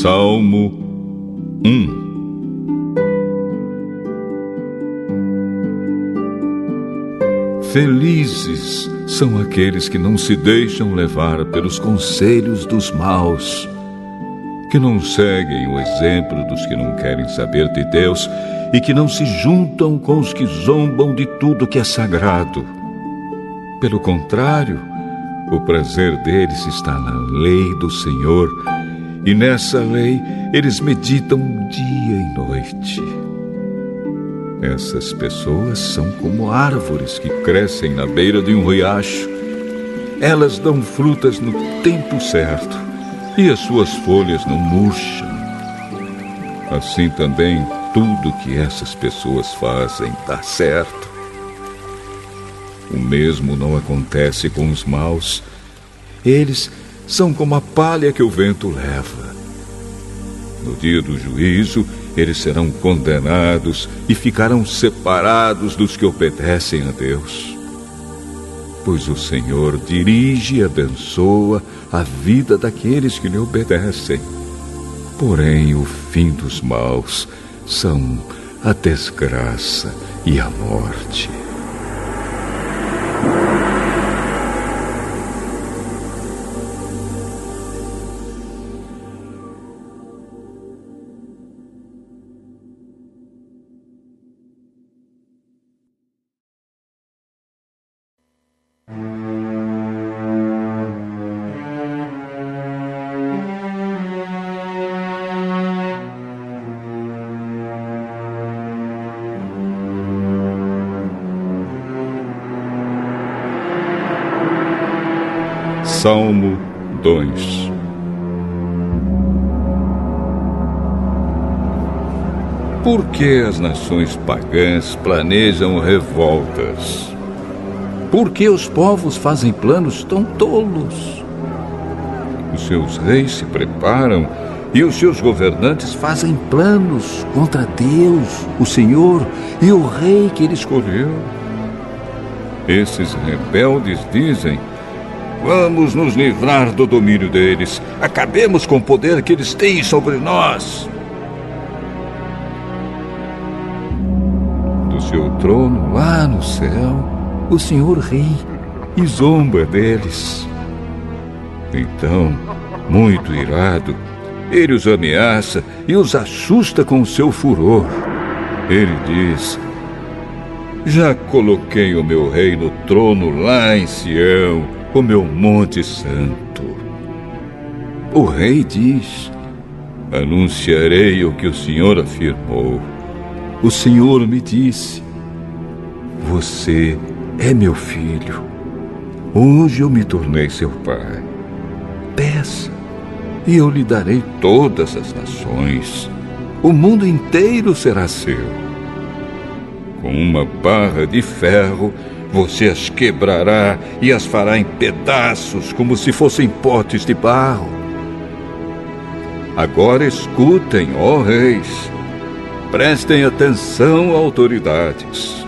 Salmo 1 Felizes são aqueles que não se deixam levar pelos conselhos dos maus, que não seguem o exemplo dos que não querem saber de Deus e que não se juntam com os que zombam de tudo que é sagrado. Pelo contrário, o prazer deles está na lei do Senhor, e nessa lei eles meditam dia e noite. Essas pessoas são como árvores que crescem na beira de um riacho. Elas dão frutas no tempo certo e as suas folhas não murcham. Assim também tudo que essas pessoas fazem dá certo. O mesmo não acontece com os maus. Eles são como a palha que o vento leva. No dia do juízo, eles serão condenados e ficarão separados dos que obedecem a Deus. Pois o Senhor dirige e abençoa a vida daqueles que lhe obedecem. Porém, o fim dos maus são a desgraça e a morte. 2 Por que as nações pagãs planejam revoltas? Por que os povos fazem planos tão tolos? Os seus reis se preparam e os seus governantes fazem planos contra Deus, o Senhor e o rei que ele escolheu. Esses rebeldes dizem Vamos nos livrar do domínio deles. Acabemos com o poder que eles têm sobre nós. Do seu trono lá no céu, o Senhor ri e zomba deles. Então, muito irado, ele os ameaça e os assusta com seu furor. Ele diz: Já coloquei o meu rei no trono lá em Sião o meu Monte Santo. O rei diz: Anunciarei o que o Senhor afirmou. O Senhor me disse: Você é meu filho. Hoje eu me tornei seu pai. Peça, e eu lhe darei todas as nações. O mundo inteiro será seu. Com uma barra de ferro, você as quebrará e as fará em pedaços, como se fossem potes de barro. Agora escutem, ó reis. Prestem atenção, autoridades.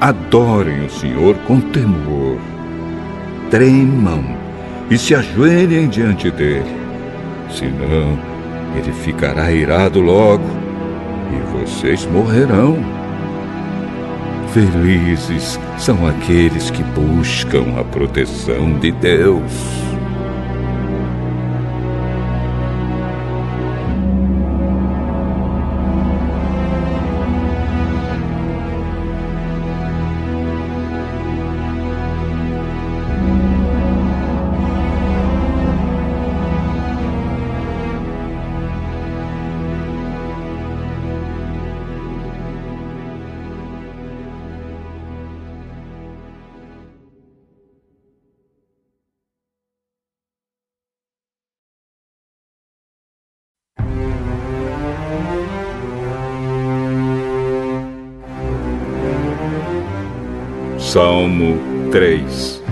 Adorem o Senhor com temor. Tremam e se ajoelhem diante dele. Senão, ele ficará irado logo e vocês morrerão. Felizes são aqueles que buscam a proteção de Deus. Salmo 3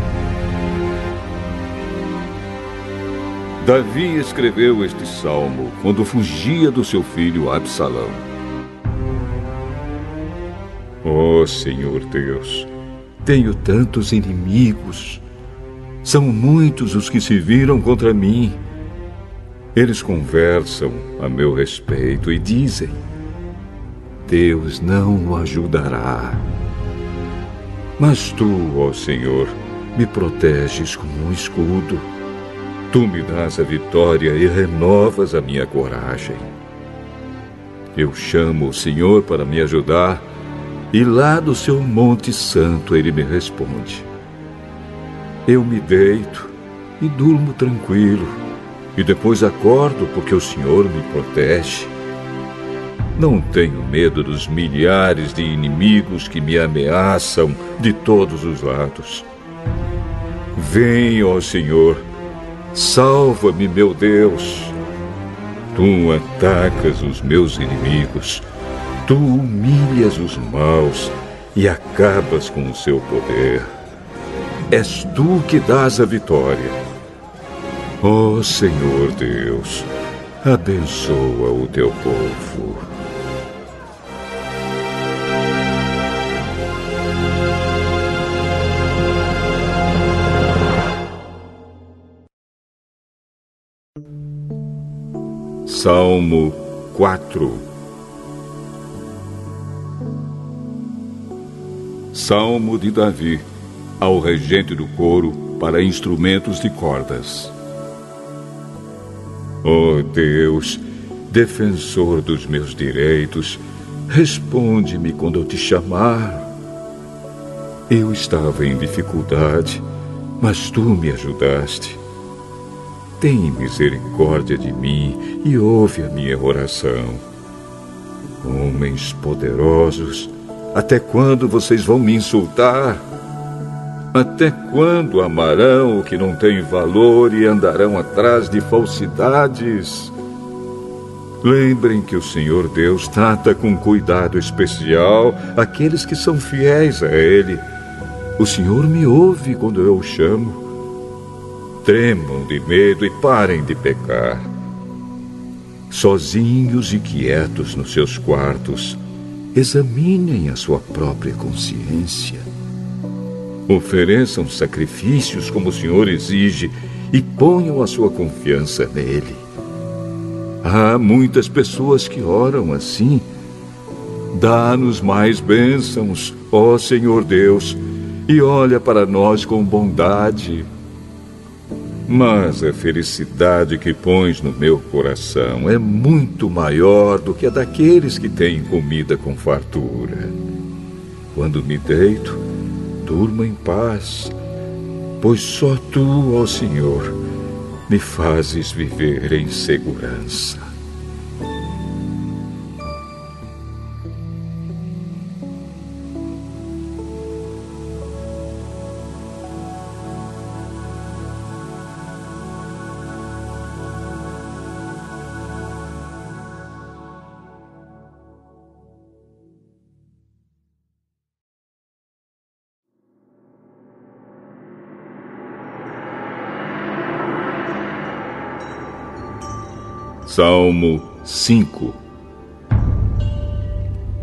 Davi escreveu este salmo quando fugia do seu filho Absalão. Oh, Senhor Deus, tenho tantos inimigos. São muitos os que se viram contra mim. Eles conversam a meu respeito e dizem: Deus não o ajudará. Mas tu, ó Senhor, me proteges como um escudo. Tu me dás a vitória e renovas a minha coragem. Eu chamo o Senhor para me ajudar, e lá do seu Monte Santo ele me responde. Eu me deito e durmo tranquilo, e depois acordo porque o Senhor me protege. Não tenho medo dos milhares de inimigos que me ameaçam de todos os lados. Vem, ó Senhor, salva-me, meu Deus. Tu atacas os meus inimigos, tu humilhas os maus e acabas com o seu poder. És tu que dás a vitória. Ó Senhor Deus, abençoa o teu povo. Salmo 4 Salmo de Davi ao regente do coro para instrumentos de cordas. Oh Deus, defensor dos meus direitos, responde-me quando eu te chamar. Eu estava em dificuldade, mas tu me ajudaste. Tem misericórdia de mim e ouve a minha oração. Homens poderosos, até quando vocês vão me insultar? Até quando amarão o que não tem valor e andarão atrás de falsidades? Lembrem que o Senhor Deus trata com cuidado especial aqueles que são fiéis a Ele. O Senhor me ouve quando eu o chamo tremam de medo e parem de pecar. Sozinhos e quietos nos seus quartos, examinem a sua própria consciência. Ofereçam sacrifícios como o Senhor exige e ponham a sua confiança nele. Há muitas pessoas que oram assim. Dá-nos mais bênçãos, ó Senhor Deus, e olha para nós com bondade. Mas a felicidade que pões no meu coração é muito maior do que a daqueles que têm comida com fartura. Quando me deito, durmo em paz, pois só tu, ó Senhor, me fazes viver em segurança. Salmo 5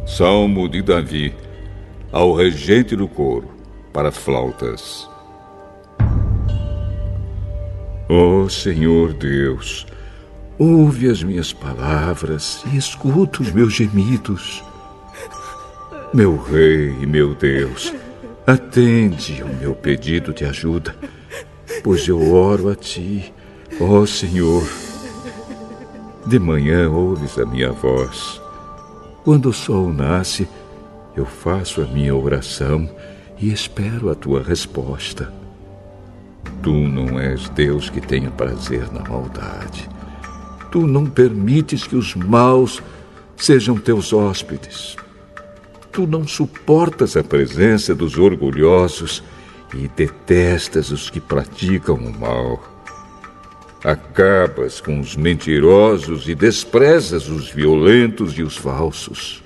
Salmo de Davi ao regente do coro para flautas. Ó oh, Senhor Deus, ouve as minhas palavras e escuta os meus gemidos. Meu Rei e meu Deus, atende ao meu pedido de ajuda, pois eu oro a Ti, ó oh, Senhor de manhã ouves a minha voz. Quando o sol nasce, eu faço a minha oração e espero a tua resposta. Tu não és Deus que tenha prazer na maldade. Tu não permites que os maus sejam teus hóspedes. Tu não suportas a presença dos orgulhosos e detestas os que praticam o mal. Acabas com os mentirosos e desprezas os violentos e os falsos.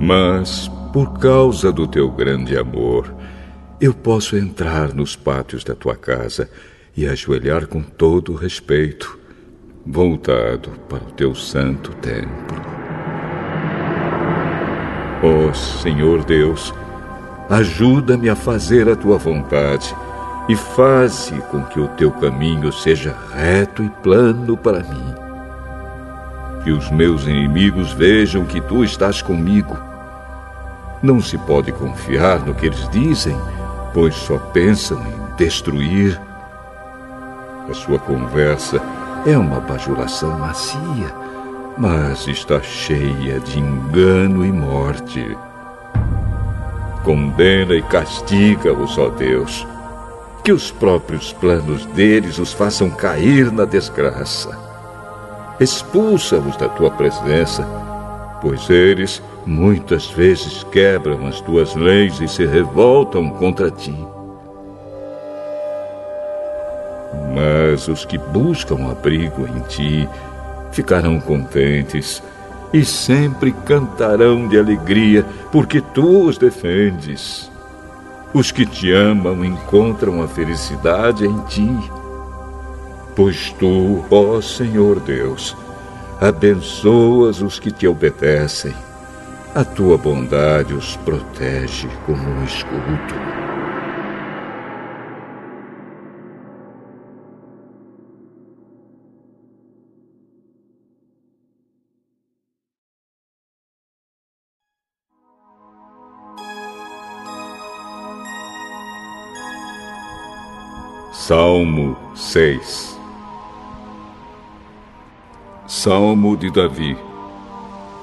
Mas, por causa do teu grande amor, eu posso entrar nos pátios da tua casa e ajoelhar com todo respeito, voltado para o teu santo templo. Ó oh, Senhor Deus, ajuda-me a fazer a tua vontade e faze com que o teu caminho seja reto e plano para mim. Que os meus inimigos vejam que tu estás comigo. Não se pode confiar no que eles dizem, pois só pensam em destruir. A sua conversa é uma bajulação macia, mas está cheia de engano e morte. Condena e castiga-os, ó Deus que os próprios planos deles os façam cair na desgraça. Expulsa-os da tua presença, pois eles muitas vezes quebram as tuas leis e se revoltam contra ti. Mas os que buscam abrigo em ti ficarão contentes e sempre cantarão de alegria, porque tu os defendes. Os que te amam encontram a felicidade em ti. Pois tu, ó Senhor Deus, abençoas os que te obedecem. A tua bondade os protege como um escudo. Salmo 6 Salmo de Davi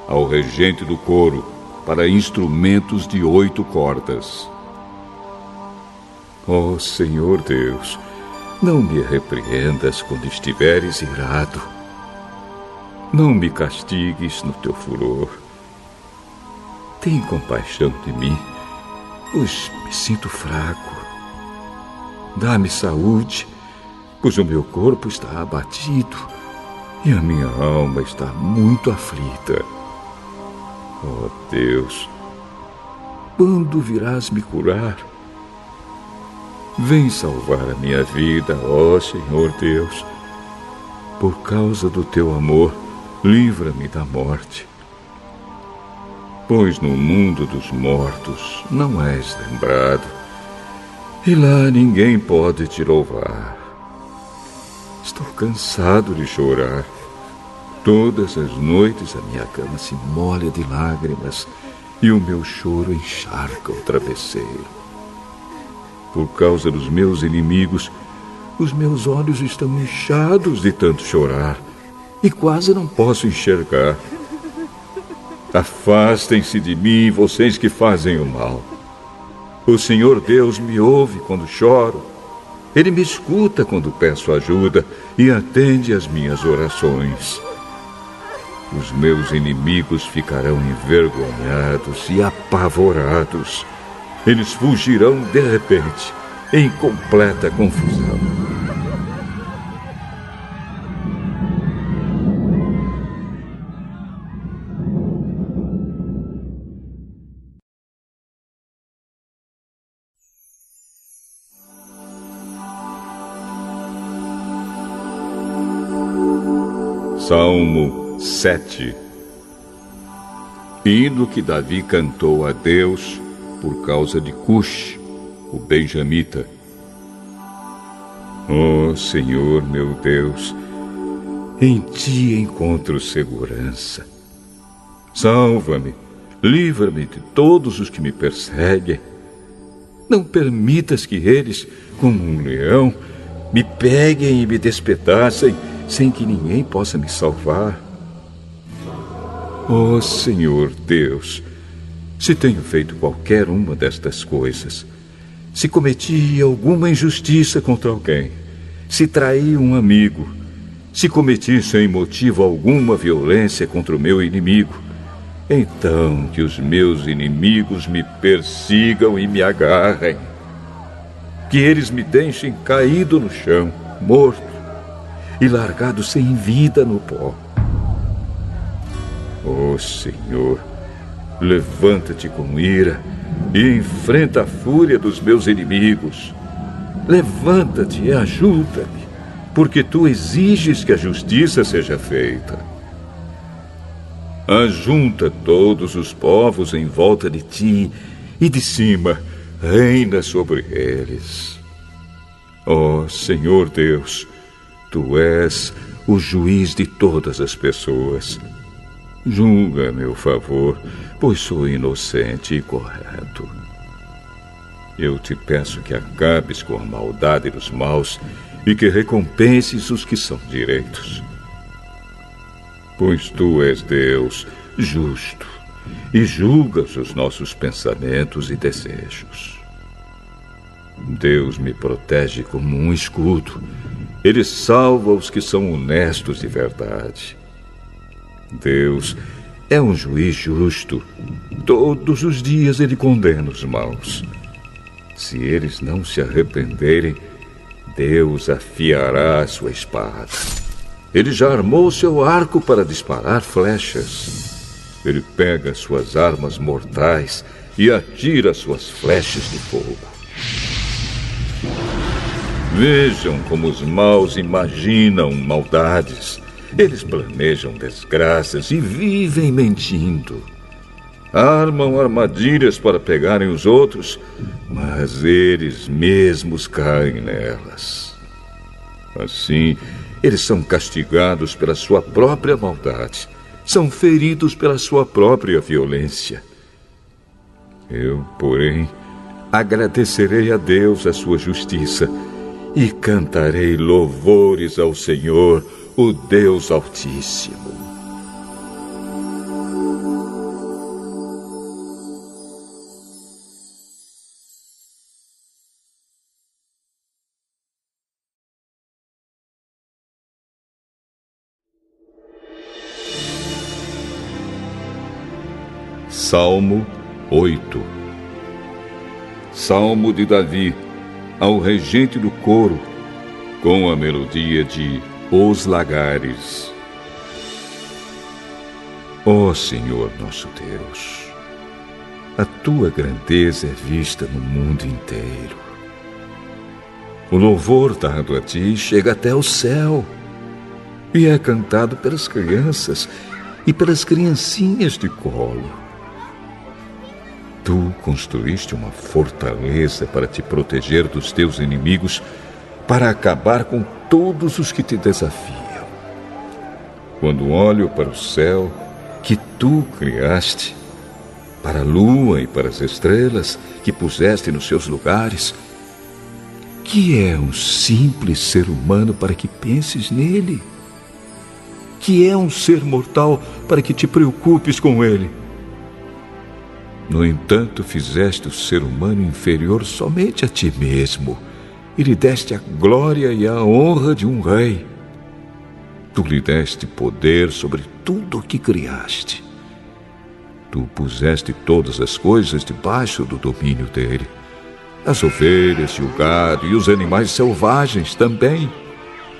Ao regente do coro, para instrumentos de oito cordas. Ó oh, Senhor Deus, não me repreendas quando estiveres irado. Não me castigues no teu furor. Tem compaixão de mim, pois me sinto fraco Dá-me saúde, pois o meu corpo está abatido e a minha alma está muito aflita. Oh Deus, quando virás me curar? Vem salvar a minha vida, ó oh Senhor Deus. Por causa do teu amor, livra-me da morte. Pois no mundo dos mortos não és lembrado e lá ninguém pode te louvar. Estou cansado de chorar. Todas as noites a minha cama se molha de lágrimas e o meu choro encharca o travesseiro. Por causa dos meus inimigos, os meus olhos estão inchados de tanto chorar e quase não posso enxergar. Afastem-se de mim, vocês que fazem o mal. O Senhor Deus me ouve quando choro. Ele me escuta quando peço ajuda e atende às minhas orações. Os meus inimigos ficarão envergonhados e apavorados. Eles fugirão de repente, em completa confusão. 7 Hino que Davi cantou a Deus por causa de Cush, o benjamita. Oh, Senhor meu Deus, em ti encontro segurança. Salva-me, livra-me de todos os que me perseguem. Não permitas que eles, como um leão, me peguem e me despedacem sem que ninguém possa me salvar. Oh Senhor Deus, se tenho feito qualquer uma destas coisas, se cometi alguma injustiça contra alguém, se traí um amigo, se cometi sem motivo alguma violência contra o meu inimigo, então que os meus inimigos me persigam e me agarrem, que eles me deixem caído no chão, morto e largado sem vida no pó. Oh, Senhor, levanta-te com ira e enfrenta a fúria dos meus inimigos. Levanta-te e ajuda-me, porque tu exiges que a justiça seja feita. Ajunta todos os povos em volta de ti e de cima reina sobre eles. Ó oh, Senhor Deus, tu és o juiz de todas as pessoas. Julga, meu favor, pois sou inocente e correto. Eu te peço que acabes com a maldade dos maus e que recompenses os que são direitos. Pois tu és Deus justo e julgas os nossos pensamentos e desejos. Deus me protege como um escudo. Ele salva os que são honestos de verdade. Deus é um juiz justo. Todos os dias ele condena os maus. Se eles não se arrependerem, Deus afiará a sua espada. Ele já armou seu arco para disparar flechas. Ele pega suas armas mortais e atira suas flechas de fogo. Vejam como os maus imaginam maldades. Eles planejam desgraças e vivem mentindo. Armam armadilhas para pegarem os outros, mas eles mesmos caem nelas. Assim, eles são castigados pela sua própria maldade, são feridos pela sua própria violência. Eu, porém, agradecerei a Deus a sua justiça e cantarei louvores ao Senhor, o Deus Altíssimo. Salmo 8 Salmo de Davi ao regente do coro, com a melodia de Os Lagares. Ó oh, Senhor nosso Deus, a tua grandeza é vista no mundo inteiro. O louvor dado a ti chega até o céu e é cantado pelas crianças e pelas criancinhas de colo. Tu construíste uma fortaleza para te proteger dos teus inimigos, para acabar com todos os que te desafiam. Quando olho para o céu que tu criaste, para a lua e para as estrelas que puseste nos seus lugares, que é um simples ser humano para que penses nele? Que é um ser mortal para que te preocupes com ele? No entanto, fizeste o ser humano inferior somente a ti mesmo e lhe deste a glória e a honra de um rei. Tu lhe deste poder sobre tudo o que criaste. Tu puseste todas as coisas debaixo do domínio dele. As ovelhas e o gado e os animais selvagens também,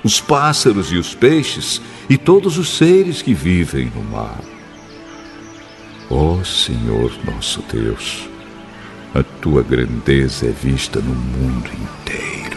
os pássaros e os peixes e todos os seres que vivem no mar. Ó oh, Senhor nosso Deus, a tua grandeza é vista no mundo inteiro.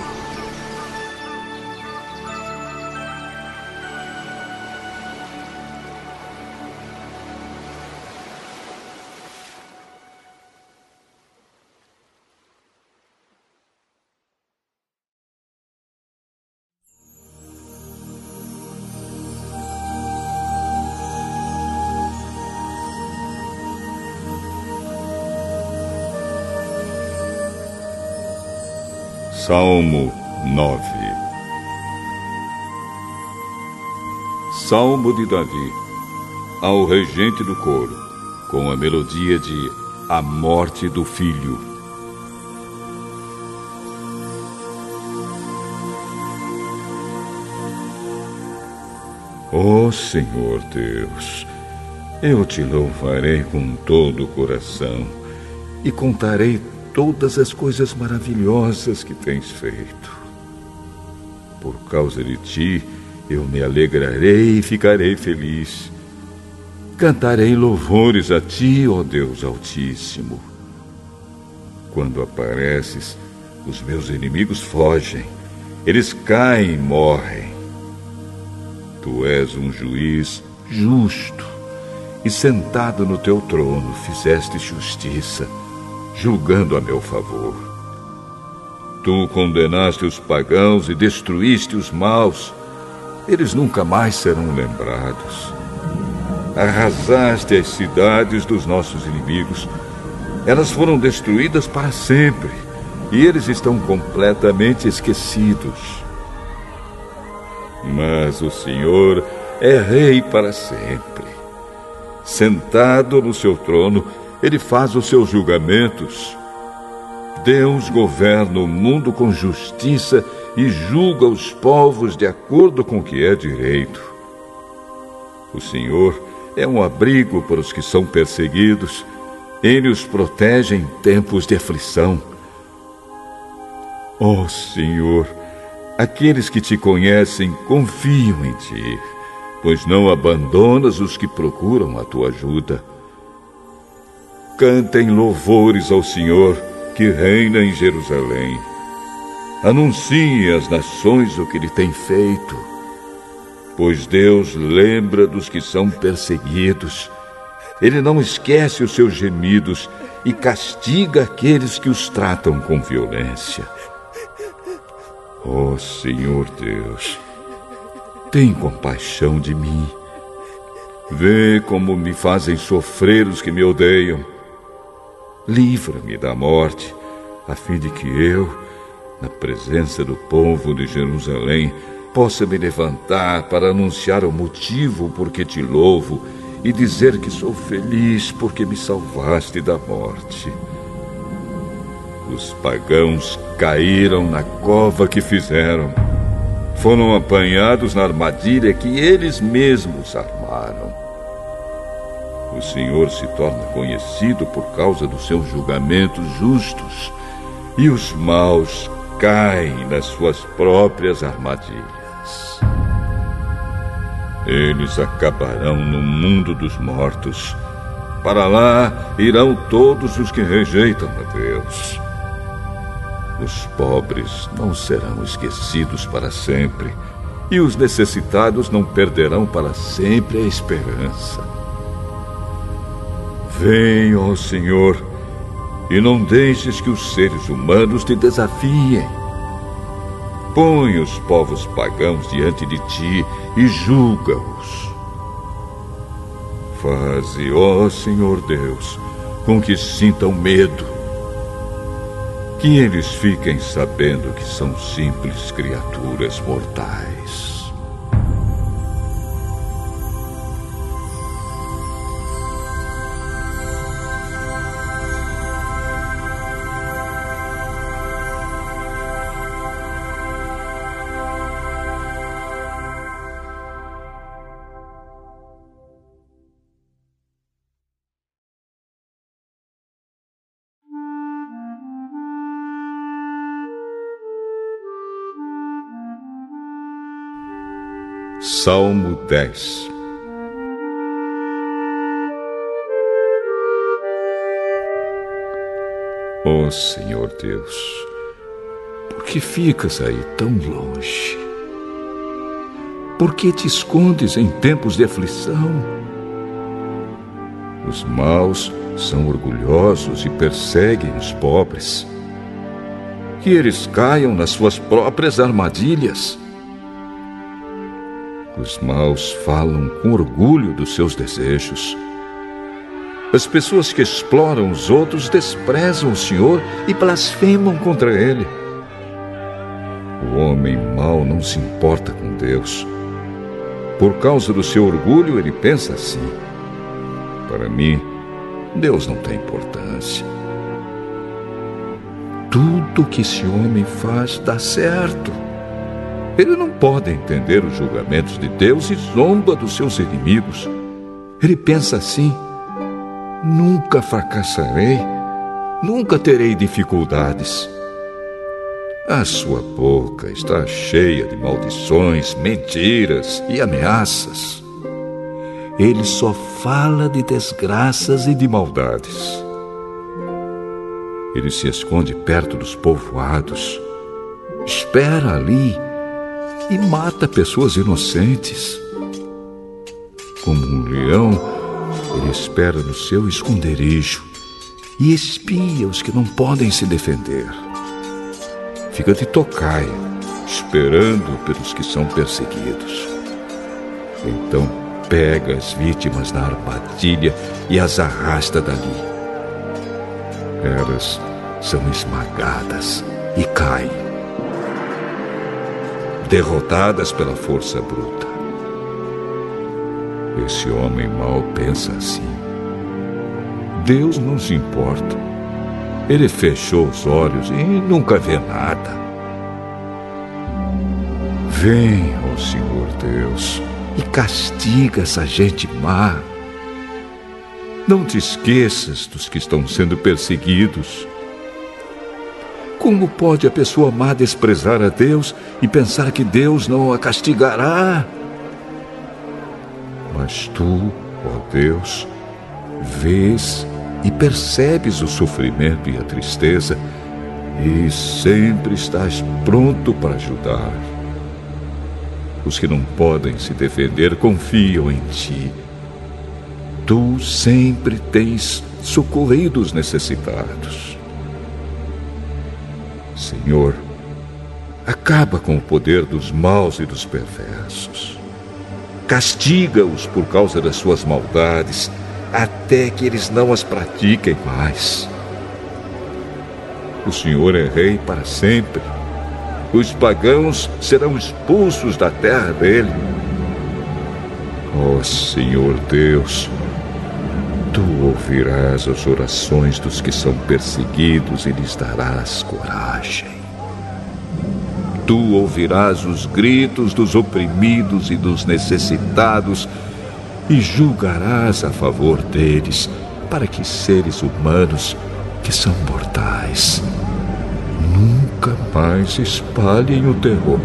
Salmo 9 Salmo de Davi ao regente do coro, com a melodia de A Morte do Filho. Ó oh, Senhor Deus, eu te louvarei com todo o coração e contarei todas as coisas maravilhosas que tens feito. Por causa de ti, eu me alegrarei e ficarei feliz. Cantarei louvores a ti, ó Deus Altíssimo. Quando apareces, os meus inimigos fogem, eles caem e morrem. Tu és um juiz justo, e sentado no teu trono fizeste justiça julgando a meu favor. Tu condenaste os pagãos e destruíste os maus. Eles nunca mais serão lembrados. Arrasaste as cidades dos nossos inimigos. Elas foram destruídas para sempre e eles estão completamente esquecidos. Mas o Senhor é rei para sempre. Sentado no seu trono, ele faz os seus julgamentos Deus governa o mundo com justiça e julga os povos de acordo com o que é direito. O Senhor é um abrigo para os que são perseguidos. Ele os protege em tempos de aflição. Ó oh, Senhor, aqueles que te conhecem confiam em ti, pois não abandonas os que procuram a tua ajuda. Cantem louvores ao Senhor que reina em Jerusalém. Anuncie às nações o que ele tem feito, pois Deus lembra dos que são perseguidos. Ele não esquece os seus gemidos e castiga aqueles que os tratam com violência. Oh, Senhor Deus, tem compaixão de mim. Vê como me fazem sofrer os que me odeiam. Livra-me da morte, a fim de que eu, na presença do povo de Jerusalém, possa me levantar para anunciar o motivo por que te louvo e dizer que sou feliz porque me salvaste da morte. Os pagãos caíram na cova que fizeram. Foram apanhados na armadilha que eles mesmos armaram o Senhor se torna conhecido por causa dos seus julgamentos justos, e os maus caem nas suas próprias armadilhas. Eles acabarão no mundo dos mortos. Para lá irão todos os que rejeitam a Deus. Os pobres não serão esquecidos para sempre, e os necessitados não perderão para sempre a esperança. Vem, ó Senhor, e não deixes que os seres humanos te desafiem. Põe os povos pagãos diante de ti e julga-os. Faze, ó Senhor Deus, com que sintam medo. Que eles fiquem sabendo que são simples criaturas mortais. Salmo 10 Ó oh, Senhor Deus, por que ficas aí tão longe? Por que te escondes em tempos de aflição? Os maus são orgulhosos e perseguem os pobres. Que eles caiam nas suas próprias armadilhas os maus falam com orgulho dos seus desejos. As pessoas que exploram os outros desprezam o Senhor e blasfemam contra Ele. O homem mau não se importa com Deus. Por causa do seu orgulho, ele pensa assim: Para mim, Deus não tem importância. Tudo que esse homem faz dá certo. Ele não pode entender os julgamentos de Deus e zomba dos seus inimigos. Ele pensa assim: nunca fracassarei, nunca terei dificuldades. A sua boca está cheia de maldições, mentiras e ameaças. Ele só fala de desgraças e de maldades. Ele se esconde perto dos povoados, espera ali e mata pessoas inocentes. Como um leão, ele espera no seu esconderijo e espia os que não podem se defender. fica de tocaia, esperando pelos que são perseguidos. Então pega as vítimas na armadilha e as arrasta dali. Elas são esmagadas e caem, derrotadas pela força bruta. Esse homem mau pensa assim. Deus não se importa. Ele fechou os olhos e nunca vê nada. Vem, ó Senhor Deus, e castiga essa gente má. Não te esqueças dos que estão sendo perseguidos. Como pode a pessoa má desprezar a Deus e pensar que Deus não a castigará? Mas tu, ó Deus, vês e percebes o sofrimento e a tristeza e sempre estás pronto para ajudar. Os que não podem se defender confiam em ti. Tu sempre tens socorrido os necessitados. Senhor, acaba com o poder dos maus e dos perversos. Castiga-os por causa das suas maldades até que eles não as pratiquem mais. O Senhor é rei para sempre. Os pagãos serão expulsos da terra dele. Ó oh, Senhor Deus, tu ouvirás as orações dos que são perseguidos e lhes darás coragem. Tu ouvirás os gritos dos oprimidos e dos necessitados e julgarás a favor deles, para que seres humanos, que são mortais, nunca mais espalhem o terror.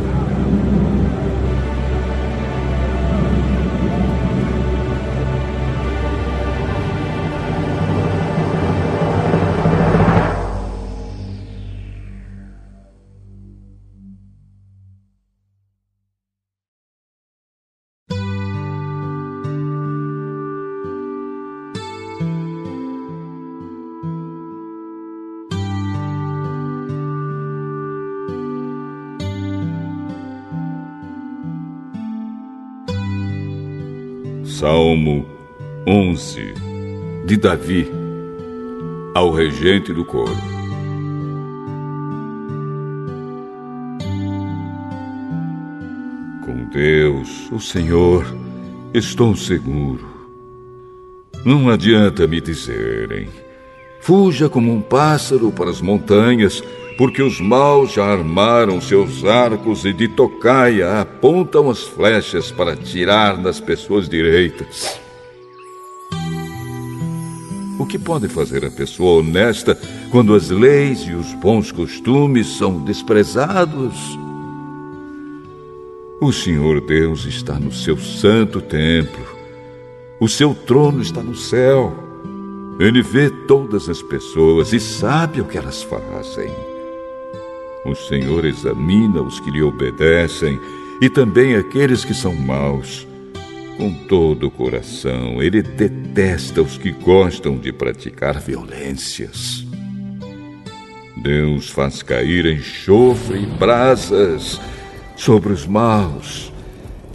Salmo 11 de Davi ao regente do coro. Com Deus, o Senhor, estou seguro. Não adianta me dizerem: fuja como um pássaro para as montanhas porque os maus já armaram seus arcos e de tocaia apontam as flechas para tirar das pessoas direitas. O que pode fazer a pessoa honesta quando as leis e os bons costumes são desprezados? O Senhor Deus está no seu santo templo. O seu trono está no céu. Ele vê todas as pessoas e sabe o que elas fazem. O Senhor examina os que lhe obedecem e também aqueles que são maus. Com todo o coração, ele detesta os que gostam de praticar violências. Deus faz cair enxofre e brasas sobre os maus.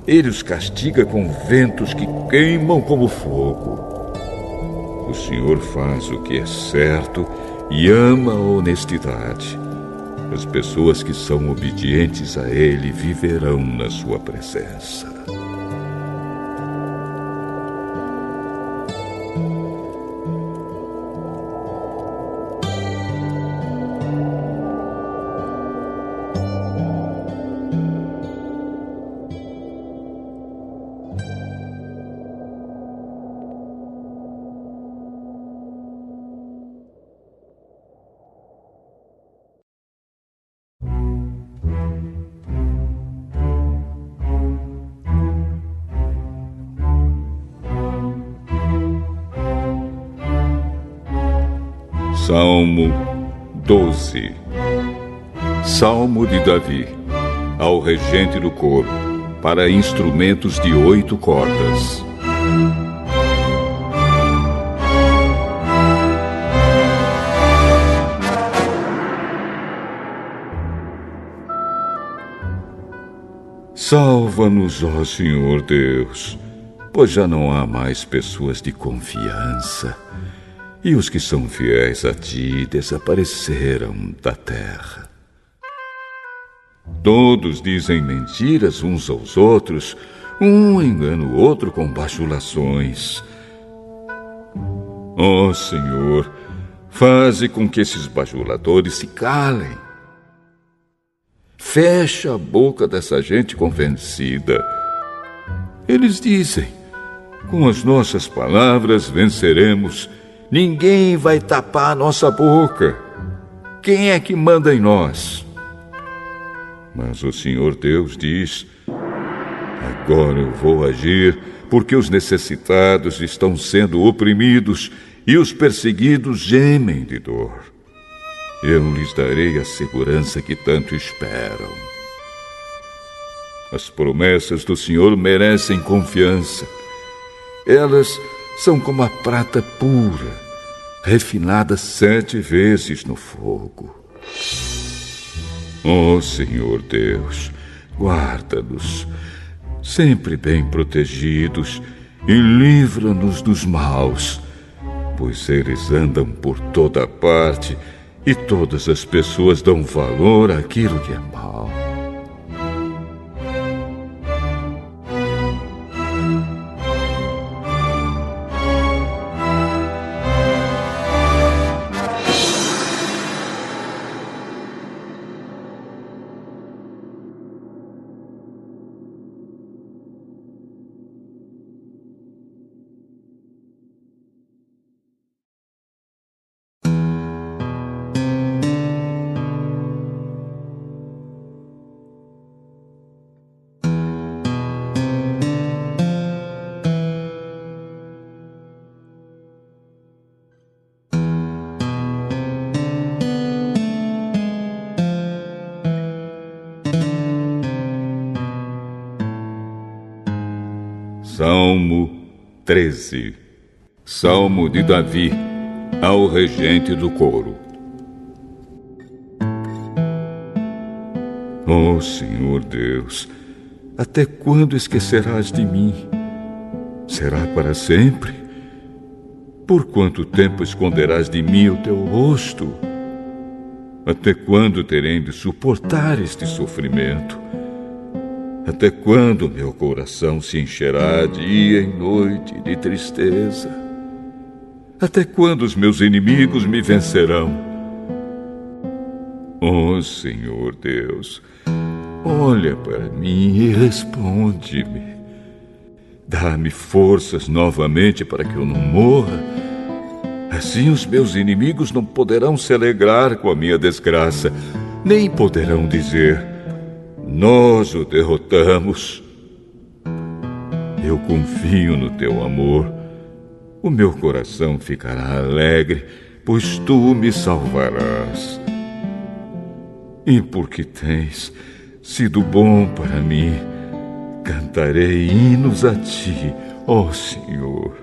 Ele os castiga com ventos que queimam como fogo. O Senhor faz o que é certo e ama a honestidade. As pessoas que são obedientes a Ele viverão na Sua presença. 12 Salmo de Davi Ao regente do coro Para instrumentos de oito cordas. Salva-nos, ó Senhor Deus, pois já não há mais pessoas de confiança, e os que são fiéis a ti desapareceram da terra. Todos dizem mentiras uns aos outros, um engana o outro com bajulações. Ó oh, Senhor, faze com que esses bajuladores se calem Fecha a boca dessa gente convencida. Eles dizem: com as nossas palavras venceremos. Ninguém vai tapar a nossa boca. Quem é que manda em nós? Mas o Senhor Deus diz: Agora eu vou agir, porque os necessitados estão sendo oprimidos e os perseguidos gemem de dor eu lhes darei a segurança que tanto esperam. As promessas do Senhor merecem confiança. Elas são como a prata pura, refinada sete vezes no fogo. Ó oh, Senhor Deus, guarda-nos, sempre bem protegidos, e livra-nos dos maus, pois eles andam por toda parte e todas as pessoas dão valor àquilo que é mal. 13 Salmo de Davi ao regente do coro. Oh Senhor Deus, até quando esquecerás de mim? Será para sempre? Por quanto tempo esconderás de mim o teu rosto? Até quando terei de suportar este sofrimento? Até quando meu coração se encherá dia e noite de tristeza? Até quando os meus inimigos me vencerão? Oh Senhor Deus, olha para mim e responde-me. Dá-me forças novamente para que eu não morra. Assim os meus inimigos não poderão se alegrar com a minha desgraça, nem poderão dizer nós o derrotamos. Eu confio no teu amor. O meu coração ficará alegre, pois tu me salvarás. E porque tens sido bom para mim, cantarei hinos a ti, ó Senhor.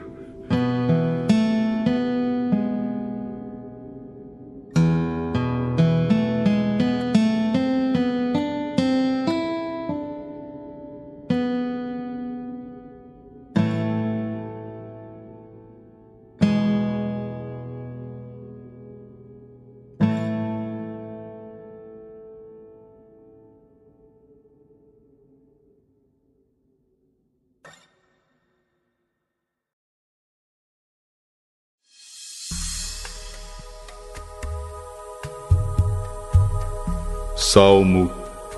Salmo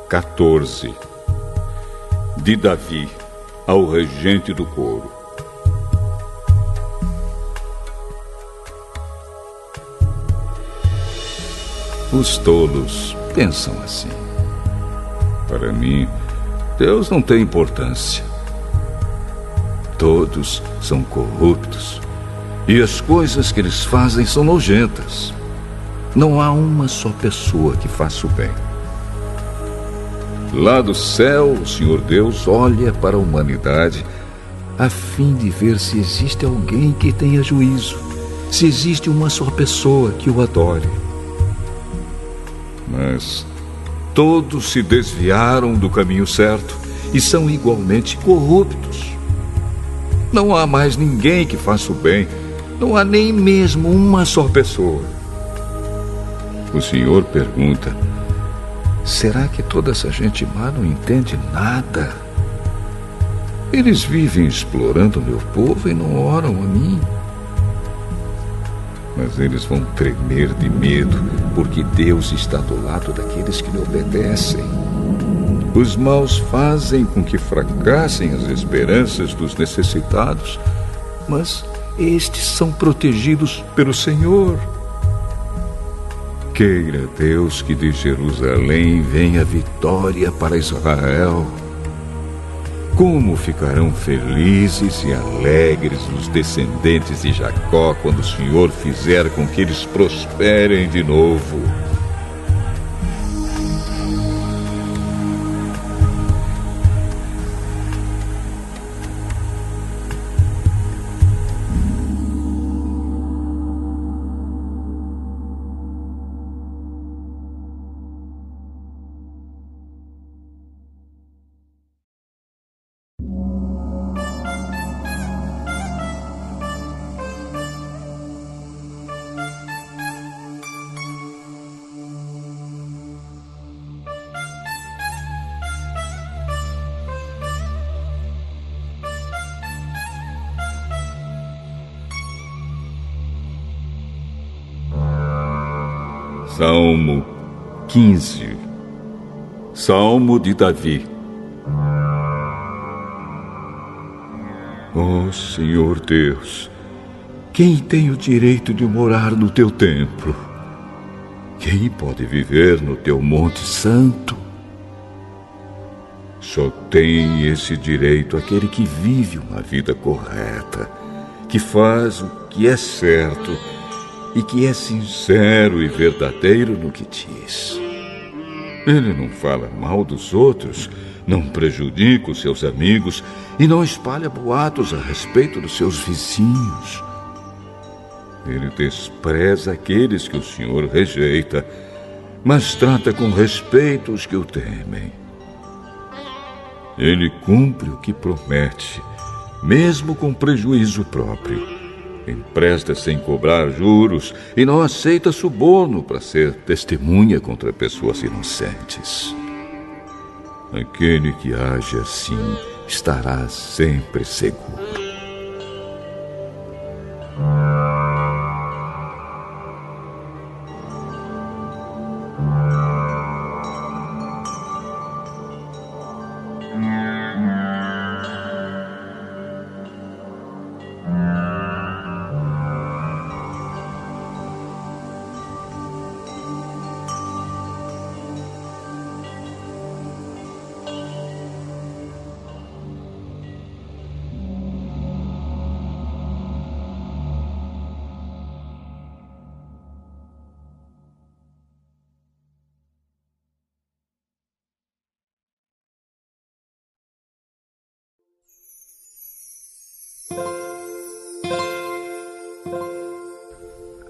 14 De Davi ao regente do coro. Os tolos pensam assim. Para mim, Deus não tem importância. Todos são corruptos e as coisas que eles fazem são nojentas. Não há uma só pessoa que faça o bem. Lá do céu, o Senhor Deus olha para a humanidade a fim de ver se existe alguém que tenha juízo, se existe uma só pessoa que o adore. Mas todos se desviaram do caminho certo e são igualmente corruptos. Não há mais ninguém que faça o bem, não há nem mesmo uma só pessoa. O Senhor pergunta: será que toda essa gente má não entende nada? Eles vivem explorando meu povo e não oram a mim. Mas eles vão tremer de medo, porque Deus está do lado daqueles que lhe obedecem. Os maus fazem com que fracassem as esperanças dos necessitados, mas estes são protegidos pelo Senhor. Queira Deus que de Jerusalém venha vitória para Israel. Como ficarão felizes e alegres os descendentes de Jacó quando o Senhor fizer com que eles prosperem de novo. 15 Salmo de Davi oh, Senhor Deus, quem tem o direito de morar no teu templo? Quem pode viver no teu monte santo? Só tem esse direito aquele que vive uma vida correta, que faz o que é certo e que é sincero e verdadeiro no que diz. Ele não fala mal dos outros, não prejudica os seus amigos e não espalha boatos a respeito dos seus vizinhos. Ele despreza aqueles que o Senhor rejeita, mas trata com respeito os que o temem. Ele cumpre o que promete, mesmo com prejuízo próprio empresta sem cobrar juros e não aceita suborno para ser testemunha contra pessoas inocentes. Aquele que age assim estará sempre seguro.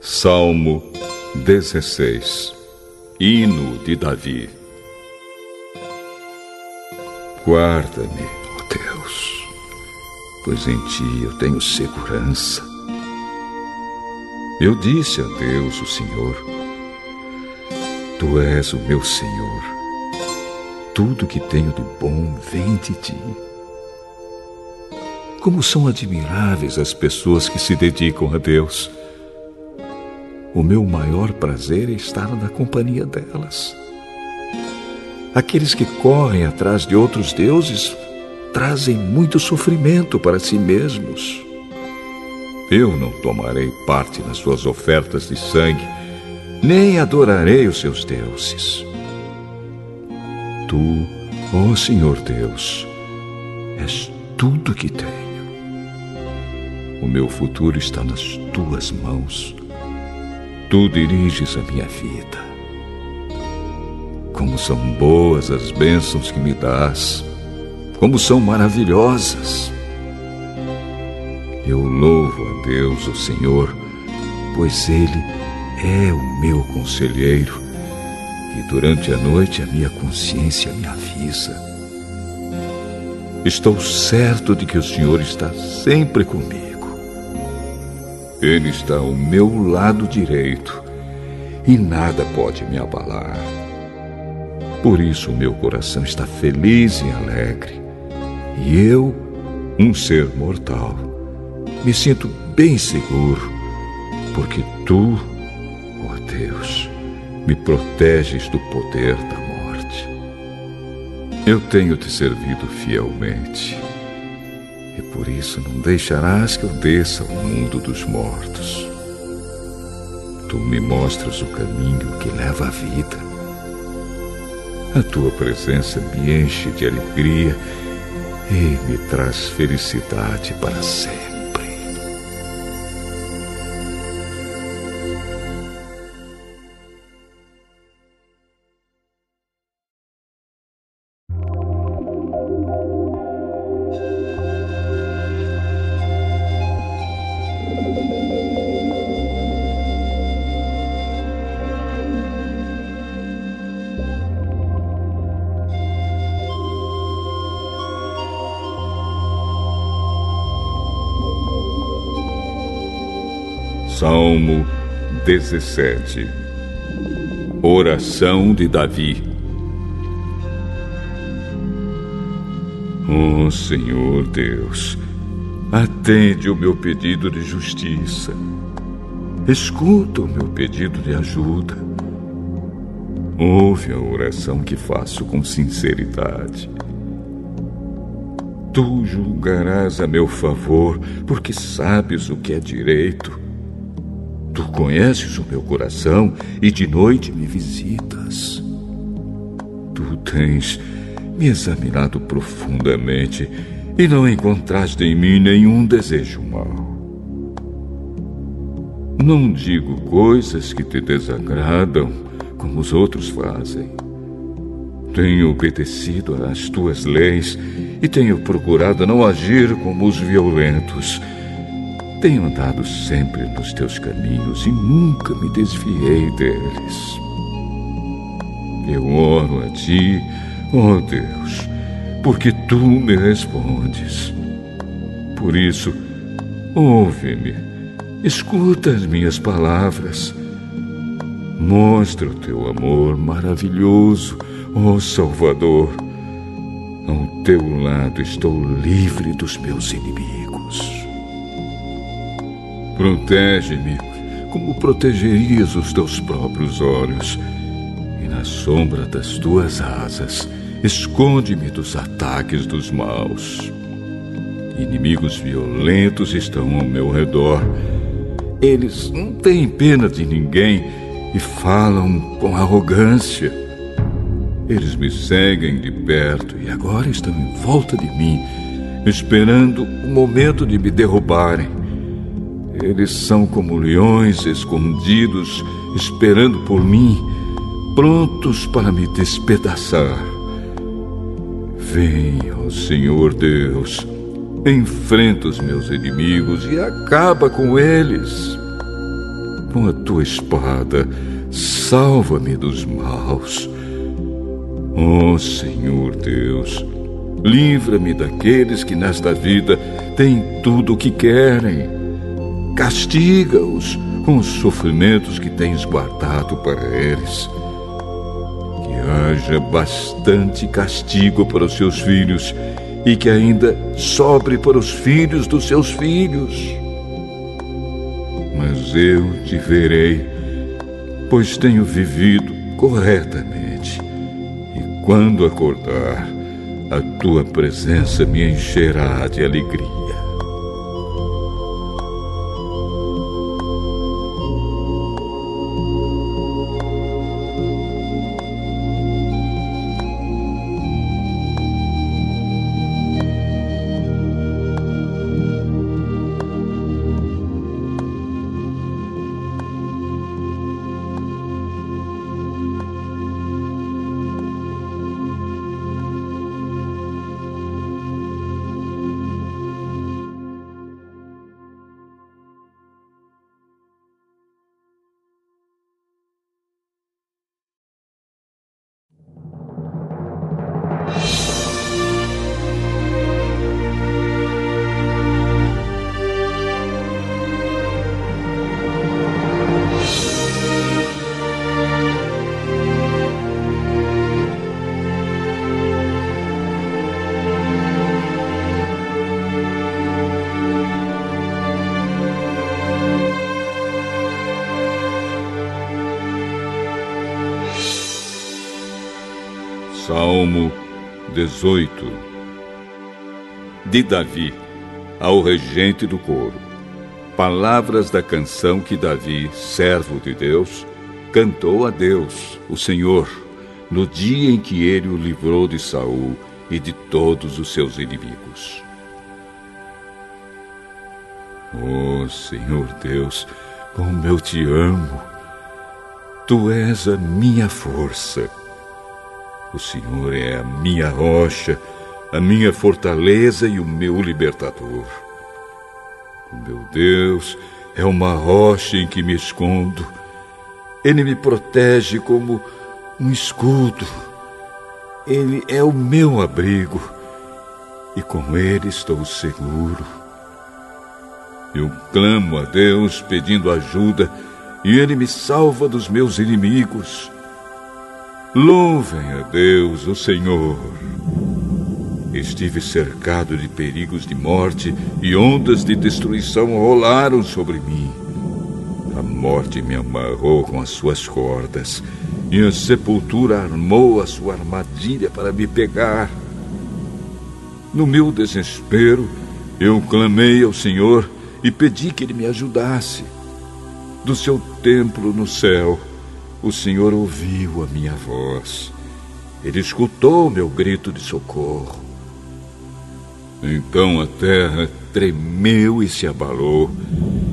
Salmo 16 Hino de Davi Guarda-me, ó Deus, pois em ti eu tenho segurança. Eu disse a Deus, o Senhor, Tu és o meu Senhor. Tudo que tenho de bom vem de ti. Como são admiráveis as pessoas que se dedicam a Deus o meu maior prazer é estar na companhia delas. Aqueles que correm atrás de outros deuses trazem muito sofrimento para si mesmos. Eu não tomarei parte nas suas ofertas de sangue, nem adorarei os seus deuses. Tu, ó Senhor Deus, és tudo que tenho. O meu futuro está nas tuas mãos. Tu diriges a minha vida. Como são boas as bênçãos que me dás, como são maravilhosas. Eu louvo a Deus, o Senhor, pois Ele é o meu conselheiro e durante a noite a minha consciência me avisa. Estou certo de que o Senhor está sempre comigo. Ele está ao meu lado direito e nada pode me abalar. Por isso meu coração está feliz e alegre. E eu, um ser mortal, me sinto bem seguro, porque tu, ó Deus, me proteges do poder da morte. Eu tenho te servido fielmente, por isso não deixarás que eu desça ao mundo dos mortos. Tu me mostras o caminho que leva à vida. A tua presença me enche de alegria e me traz felicidade para sempre. 17 Oração de Davi Oh Senhor Deus, atende o meu pedido de justiça. Escuta o meu pedido de ajuda. Ouve a oração que faço com sinceridade. Tu julgarás a meu favor, porque sabes o que é direito. Conheces o meu coração e de noite me visitas. Tu tens me examinado profundamente e não encontraste em mim nenhum desejo mau. Não digo coisas que te desagradam como os outros fazem. Tenho obedecido às tuas leis e tenho procurado não agir como os violentos tenho andado sempre nos teus caminhos e nunca me desviei deles. Eu oro a ti, ó oh Deus, porque tu me respondes. Por isso, ouve-me, escuta as minhas palavras. Mostra o teu amor maravilhoso, ó oh Salvador. Ao teu lado estou livre dos meus inimigos. Protege-me como protegerias os teus próprios olhos. E na sombra das tuas asas, esconde-me dos ataques dos maus. Inimigos violentos estão ao meu redor. Eles não têm pena de ninguém e falam com arrogância. Eles me seguem de perto e agora estão em volta de mim, esperando o momento de me derrubarem. Eles são como leões escondidos, esperando por mim, prontos para me despedaçar. Ó Senhor Deus, enfrenta os meus inimigos e acaba com eles. Com a tua espada, salva-me dos maus. Ó Senhor Deus, livra-me daqueles que nesta vida têm tudo o que querem Castiga-os com os sofrimentos que tens guardado para eles. Que haja bastante castigo para os seus filhos e que ainda sobre para os filhos dos seus filhos. Mas eu te verei, pois tenho vivido corretamente. E quando acordar, a tua presença me encherá de alegria. De Davi ao regente do coro. Palavras da canção que Davi, servo de Deus, cantou a Deus, o Senhor, no dia em que ele o livrou de Saul e de todos os seus inimigos. Oh, Senhor Deus, como eu te amo. Tu és a minha força. O Senhor é a minha rocha, a minha fortaleza e o meu libertador. O meu Deus é uma rocha em que me escondo. Ele me protege como um escudo. Ele é o meu abrigo e com ele estou seguro. Eu clamo a Deus pedindo ajuda e ele me salva dos meus inimigos. Louvem a Deus, o Senhor. Estive cercado de perigos de morte e ondas de destruição rolaram sobre mim. A morte me amarrou com as suas cordas e a sepultura armou a sua armadilha para me pegar. No meu desespero, eu clamei ao Senhor e pedi que ele me ajudasse. Do seu templo no céu, o Senhor ouviu a minha voz. Ele escutou meu grito de socorro. Então a terra tremeu e se abalou,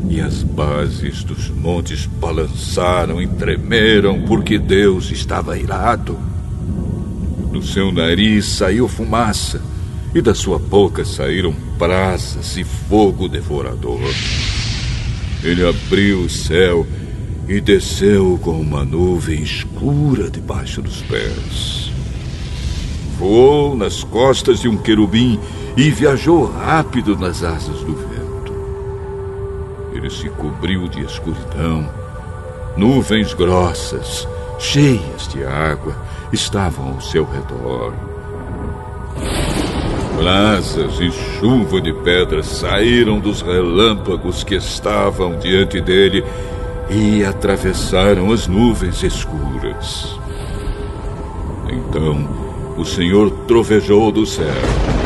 e as bases dos montes balançaram e tremeram, porque Deus estava irado. Do seu nariz saiu fumaça, e da sua boca saíram brasas e fogo devorador. Ele abriu o céu e desceu com uma nuvem escura debaixo dos pés. Voou nas costas de um querubim e viajou rápido nas asas do vento. Ele se cobriu de escuridão. Nuvens grossas, cheias de água, estavam ao seu redor. Brasas e chuva de pedras saíram dos relâmpagos que estavam diante dele e atravessaram as nuvens escuras. Então o Senhor trovejou do céu.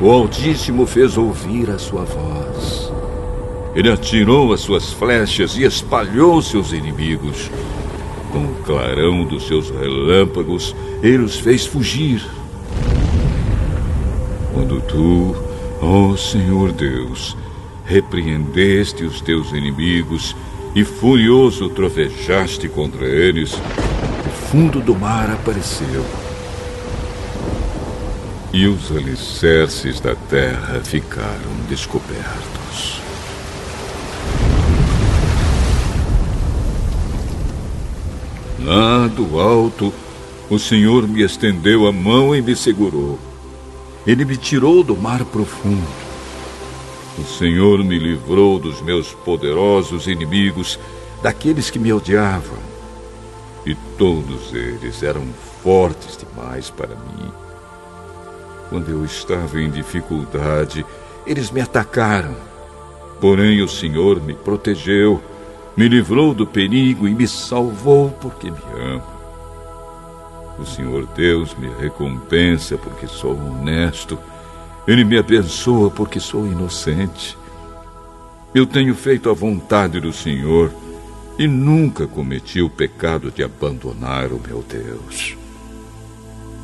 O Altíssimo fez ouvir a sua voz. Ele atirou as suas flechas e espalhou seus inimigos. Com o clarão dos seus relâmpagos, ele os fez fugir. Quando tu, ó Senhor Deus, repreendeste os teus inimigos e furioso trovejaste contra eles, o fundo do mar apareceu. E os alicerces da terra ficaram descobertos. Lá do alto, o Senhor me estendeu a mão e me segurou. Ele me tirou do mar profundo. O Senhor me livrou dos meus poderosos inimigos, daqueles que me odiavam. E todos eles eram fortes demais para mim. Quando eu estava em dificuldade, eles me atacaram. Porém, o Senhor me protegeu, me livrou do perigo e me salvou porque me ama. O Senhor Deus me recompensa porque sou honesto. Ele me abençoa porque sou inocente. Eu tenho feito a vontade do Senhor e nunca cometi o pecado de abandonar o meu Deus.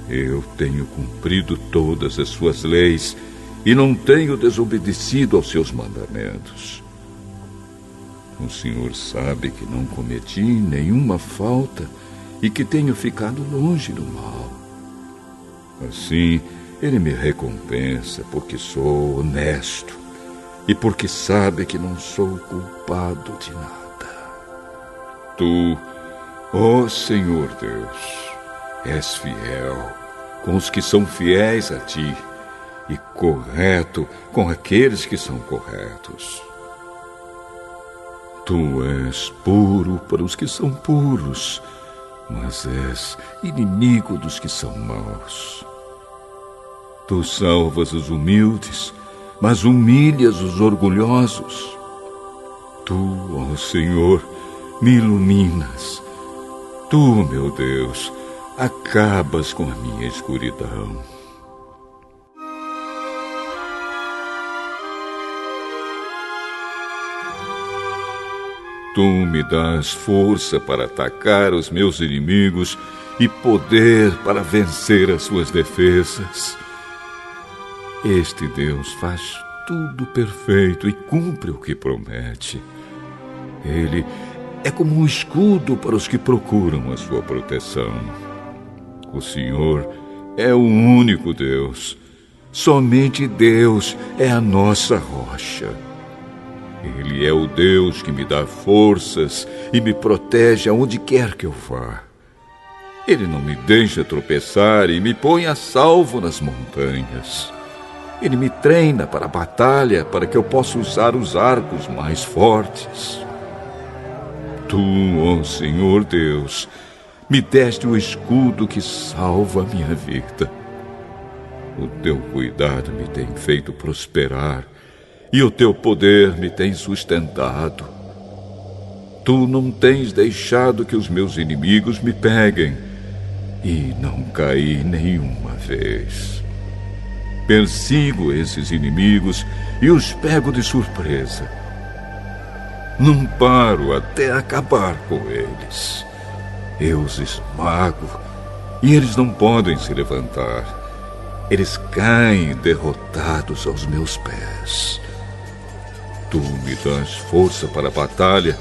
Eu tenho cumprido todas as suas leis e não tenho desobedecido aos seus mandamentos. O Senhor sabe que não cometi nenhuma falta e que tenho ficado longe do mal. Assim, ele me recompensa porque sou honesto e porque sabe que não sou culpado de nada. Tu, ó Senhor Deus, és fiel com os que são fiéis a ti e correto com aqueles que são corretos. Tu és puro para os que são puros mas és inimigo dos que são maus. Tu salvas os humildes, mas humilhas os orgulhosos. Tu, ó Senhor, me iluminas. Tu, meu Deus, acabas com a minha escuridão. Tu me dás força para atacar os meus inimigos e poder para vencer as suas defesas. Este Deus faz tudo perfeito e cumpre o que promete. Ele é como um escudo para os que procuram a sua proteção. O Senhor é o único Deus. Somente Deus é a nossa rocha. Ele é o Deus que me dá forças e me protege aonde quer que eu vá. Ele não me deixa tropeçar e me põe a salvo nas montanhas. Ele me treina para a batalha para que eu possa usar os arcos mais fortes. Tu, ó Senhor Deus, me deste o escudo que salva a minha vida. O teu cuidado me tem feito prosperar e o teu poder me tem sustentado. Tu não tens deixado que os meus inimigos me peguem, e não caí nenhuma vez. Persigo esses inimigos e os pego de surpresa. Não paro até acabar com eles. Eu os esmago e eles não podem se levantar. Eles caem derrotados aos meus pés. Tu me das força para a batalha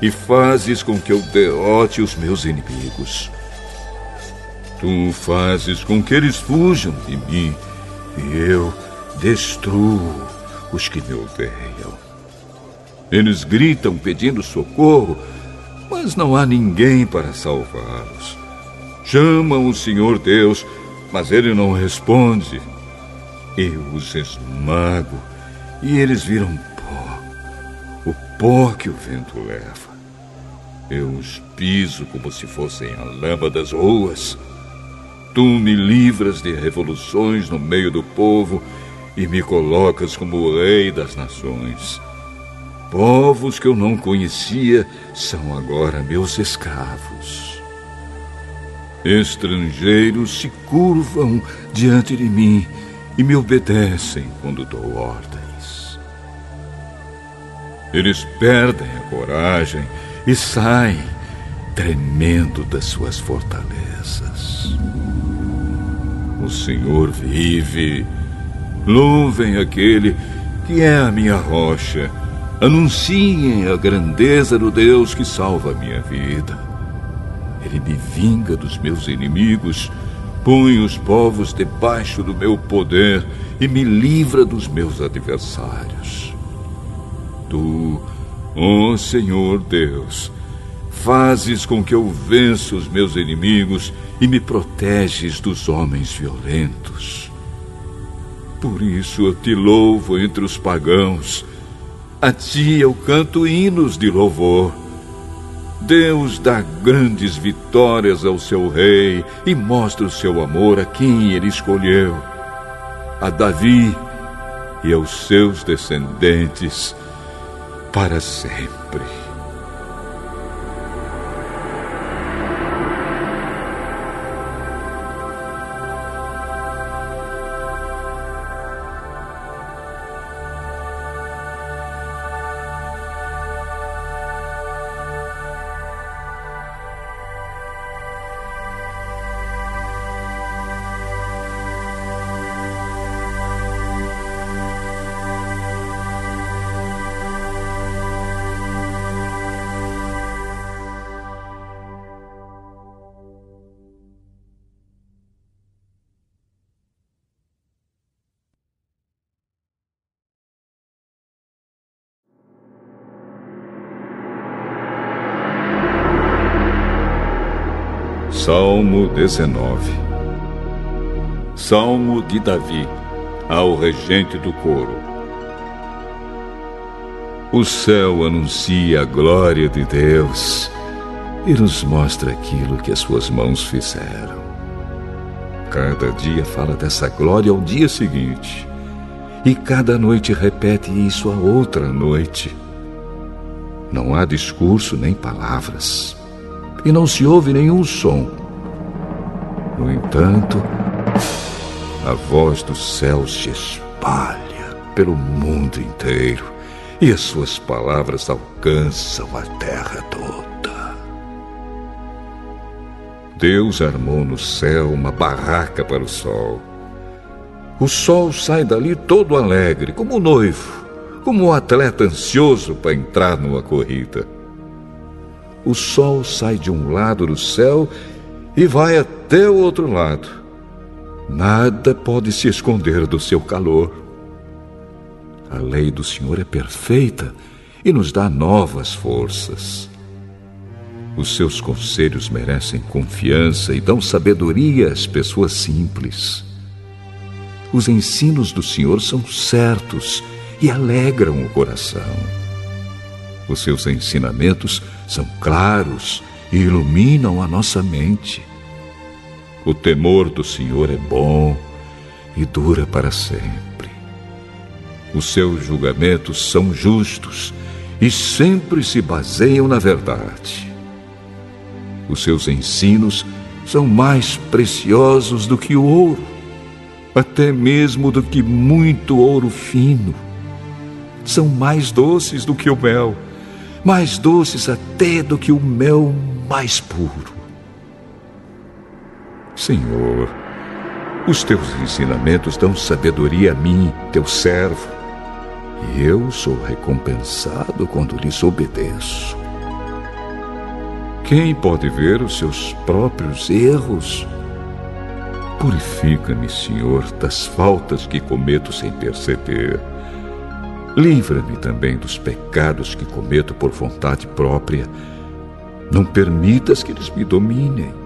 e fazes com que eu derrote os meus inimigos. Tu fazes com que eles fujam de mim e eu destruo os que me odeiam. Eles gritam pedindo socorro, mas não há ninguém para salvá-los. Chamam o Senhor Deus, mas ele não responde. Eu os esmago e eles viram o pó que o vento leva. Eu os piso como se fossem a lama das ruas. Tu me livras de revoluções no meio do povo e me colocas como o rei das nações. Povos que eu não conhecia são agora meus escravos. Estrangeiros se curvam diante de mim e me obedecem quando dou ordem. Eles perdem a coragem e saem tremendo das suas fortalezas. O Senhor vive. Louvem aquele que é a minha rocha. Anunciem a grandeza do Deus que salva a minha vida. Ele me vinga dos meus inimigos, põe os povos debaixo do meu poder e me livra dos meus adversários. Tu, ó oh Senhor Deus, fazes com que eu vença os meus inimigos e me proteges dos homens violentos. Por isso eu te louvo entre os pagãos. A ti eu canto hinos de louvor. Deus dá grandes vitórias ao seu rei e mostra o seu amor a quem ele escolheu. A Davi e aos seus descendentes para sempre. 19 Salmo de Davi ao regente do coro. O céu anuncia a glória de Deus e nos mostra aquilo que as suas mãos fizeram. Cada dia fala dessa glória ao dia seguinte, e cada noite repete isso a outra noite. Não há discurso nem palavras e não se ouve nenhum som. No entanto, a voz dos céus se espalha pelo mundo inteiro e as suas palavras alcançam a terra toda. Deus armou no céu uma barraca para o sol. O sol sai dali todo alegre, como um noivo, como um atleta ansioso para entrar numa corrida. O sol sai de um lado do céu e vai até o outro lado. Nada pode se esconder do seu calor. A lei do Senhor é perfeita e nos dá novas forças. Os seus conselhos merecem confiança e dão sabedoria às pessoas simples. Os ensinos do Senhor são certos e alegram o coração. Os seus ensinamentos são claros e iluminam a nossa mente. O temor do Senhor é bom e dura para sempre. Os seus julgamentos são justos e sempre se baseiam na verdade. Os seus ensinos são mais preciosos do que o ouro, até mesmo do que muito ouro fino. São mais doces do que o mel, mais doces até do que o mel mais puro. Senhor, os teus ensinamentos dão sabedoria a mim, teu servo, e eu sou recompensado quando lhes obedeço. Quem pode ver os seus próprios erros? Purifica-me, Senhor, das faltas que cometo sem perceber. Livra-me também dos pecados que cometo por vontade própria. Não permitas que eles me dominem.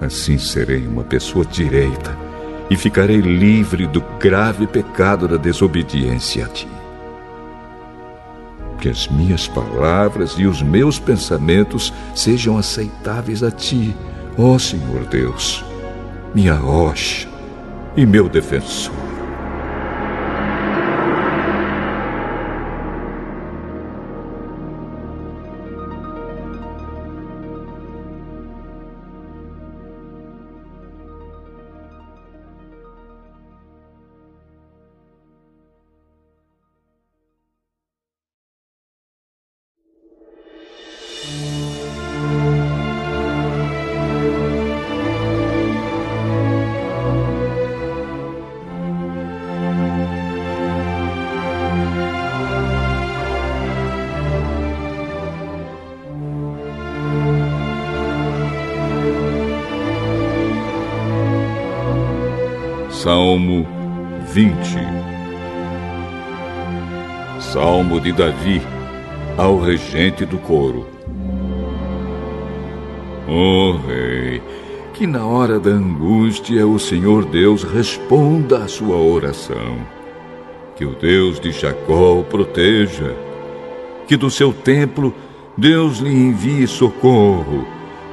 Assim serei uma pessoa direita e ficarei livre do grave pecado da desobediência a ti que as minhas palavras e os meus pensamentos sejam aceitáveis a ti, ó Senhor Deus, minha rocha e meu defensor. De Davi ao regente do coro. Oh, Rei, que na hora da angústia o Senhor Deus responda à sua oração. Que o Deus de Jacó o proteja. Que do seu templo Deus lhe envie socorro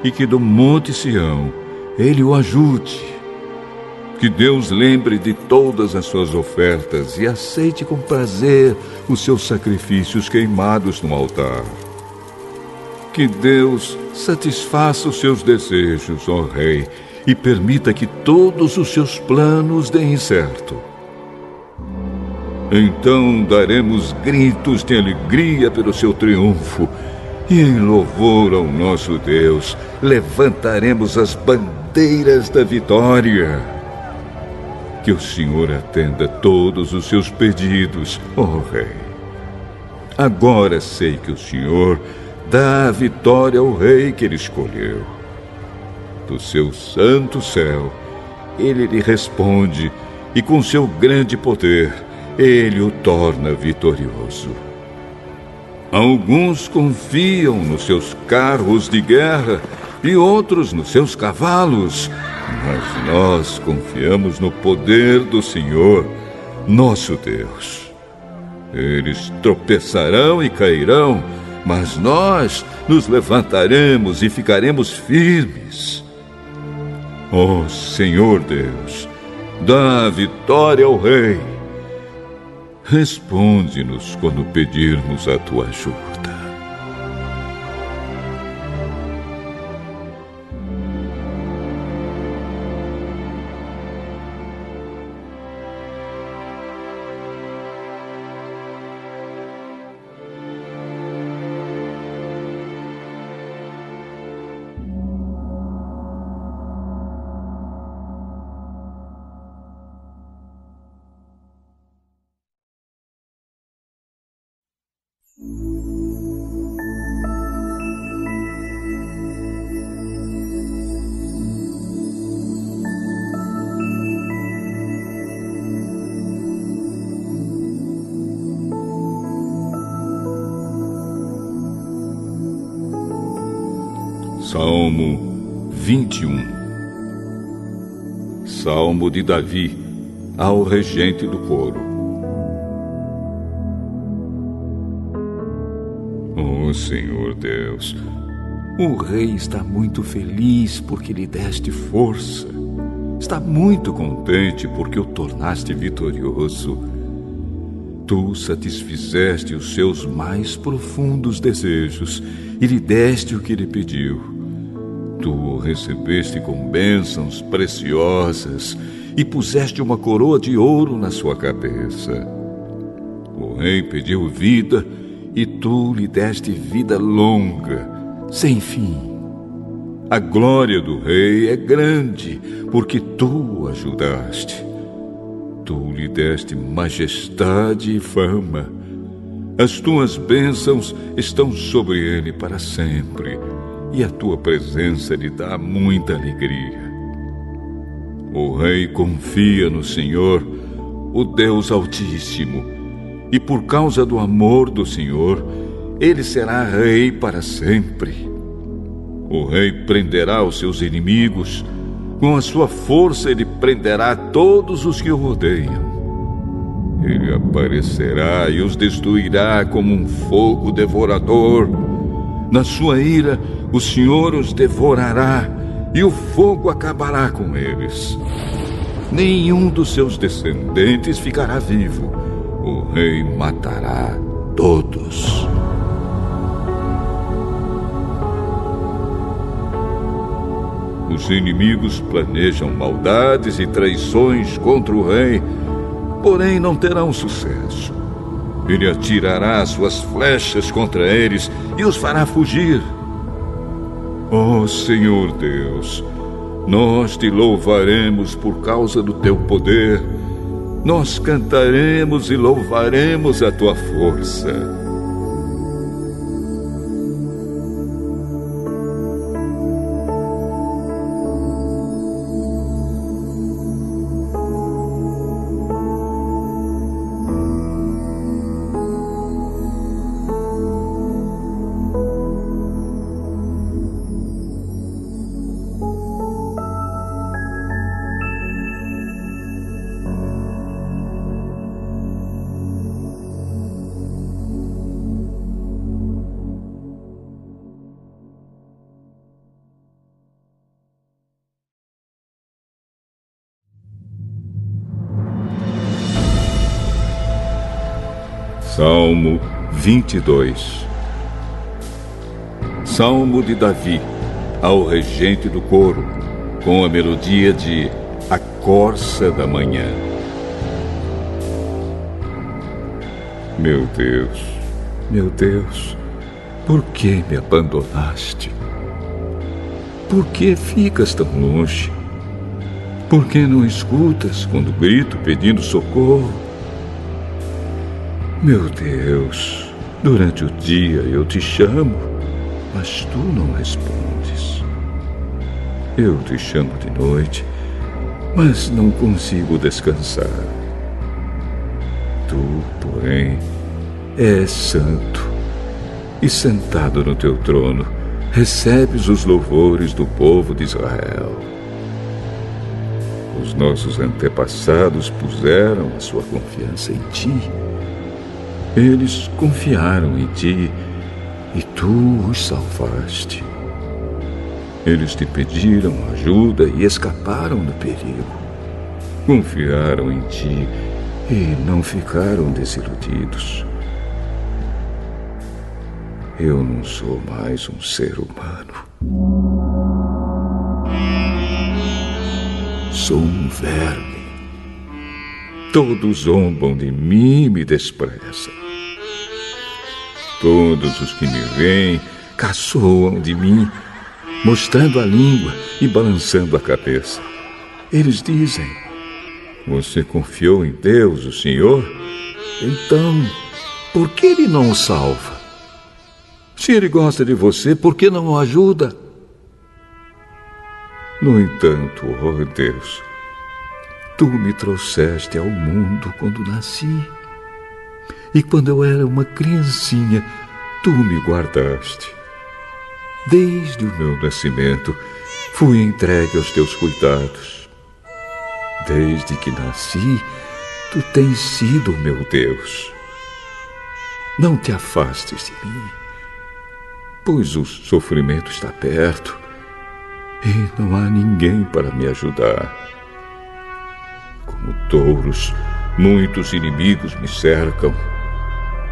e que do monte Sião ele o ajude que Deus lembre de todas as suas ofertas e aceite com prazer os seus sacrifícios queimados no altar. Que Deus satisfaça os seus desejos, ó Rei, e permita que todos os seus planos deem certo. Então daremos gritos de alegria pelo seu triunfo, e em louvor ao nosso Deus levantaremos as bandeiras da vitória. Que o Senhor atenda todos os seus pedidos, ó oh Rei. Agora sei que o Senhor dá a vitória ao Rei que ele escolheu. Do seu santo céu, ele lhe responde e com seu grande poder, ele o torna vitorioso. Alguns confiam nos seus carros de guerra e outros nos seus cavalos mas nós confiamos no poder do Senhor, nosso Deus. Eles tropeçarão e cairão, mas nós nos levantaremos e ficaremos firmes. Ó oh, Senhor Deus, dá vitória ao Rei. Responde-nos quando pedirmos a tua ajuda. De Davi ao regente do coro. Oh Senhor Deus, o rei está muito feliz porque lhe deste força. Está muito contente porque o tornaste vitorioso. Tu satisfizeste os seus mais profundos desejos e lhe deste o que ele pediu tu o recebeste com bênçãos preciosas e puseste uma coroa de ouro na sua cabeça. O rei pediu vida e tu lhe deste vida longa, sem fim. A glória do rei é grande, porque tu o ajudaste. Tu lhe deste majestade e fama. As tuas bênçãos estão sobre ele para sempre e a tua presença lhe dá muita alegria. O rei confia no Senhor, o Deus Altíssimo, e por causa do amor do Senhor, ele será rei para sempre. O rei prenderá os seus inimigos, com a sua força ele prenderá todos os que o rodeiam. Ele aparecerá e os destruirá como um fogo devorador. Na sua ira, o Senhor os devorará e o fogo acabará com eles. Nenhum dos seus descendentes ficará vivo. O rei matará todos. Os inimigos planejam maldades e traições contra o rei, porém não terão sucesso. Ele atirará suas flechas contra eles e os fará fugir. Ó oh, Senhor Deus, nós te louvaremos por causa do teu poder. Nós cantaremos e louvaremos a tua força. Salmo 22 Salmo de Davi ao regente do coro, com a melodia de A Corça da Manhã. Meu Deus, meu Deus, por que me abandonaste? Por que ficas tão longe? Por que não escutas quando grito pedindo socorro? Meu Deus, durante o dia eu te chamo, mas tu não respondes. Eu te chamo de noite, mas não consigo descansar. Tu, porém, és santo e sentado no teu trono, recebes os louvores do povo de Israel. Os nossos antepassados puseram a sua confiança em ti eles confiaram em ti e tu os salvaste. Eles te pediram ajuda e escaparam do perigo. Confiaram em ti e não ficaram desiludidos. Eu não sou mais um ser humano. Sou um verme. Todos zombam de mim e me desprezam. Todos os que me veem caçoam de mim, mostrando a língua e balançando a cabeça. Eles dizem: Você confiou em Deus, o Senhor? Então, por que ele não o salva? Se ele gosta de você, por que não o ajuda? No entanto, oh Deus, tu me trouxeste ao mundo quando nasci. E quando eu era uma criancinha, tu me guardaste. Desde o meu nascimento, fui entregue aos teus cuidados. Desde que nasci, tu tens sido meu Deus. Não te afastes de mim, pois o sofrimento está perto e não há ninguém para me ajudar. Como touros, muitos inimigos me cercam.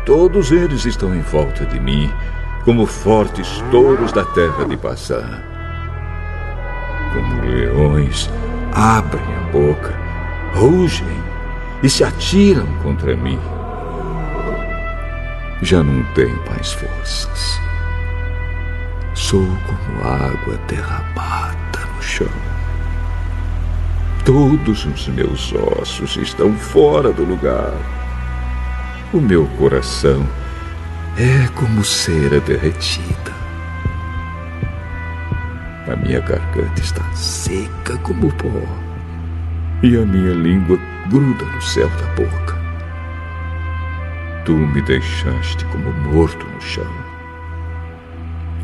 Todos eles estão em volta de mim, como fortes touros da terra de passar. Como leões, abrem a boca, rugem e se atiram contra mim. Já não tenho mais forças. Sou como água derramada no chão. Todos os meus ossos estão fora do lugar. O meu coração é como cera derretida. A minha garganta está seca como pó. E a minha língua gruda no céu da boca. Tu me deixaste como morto no chão.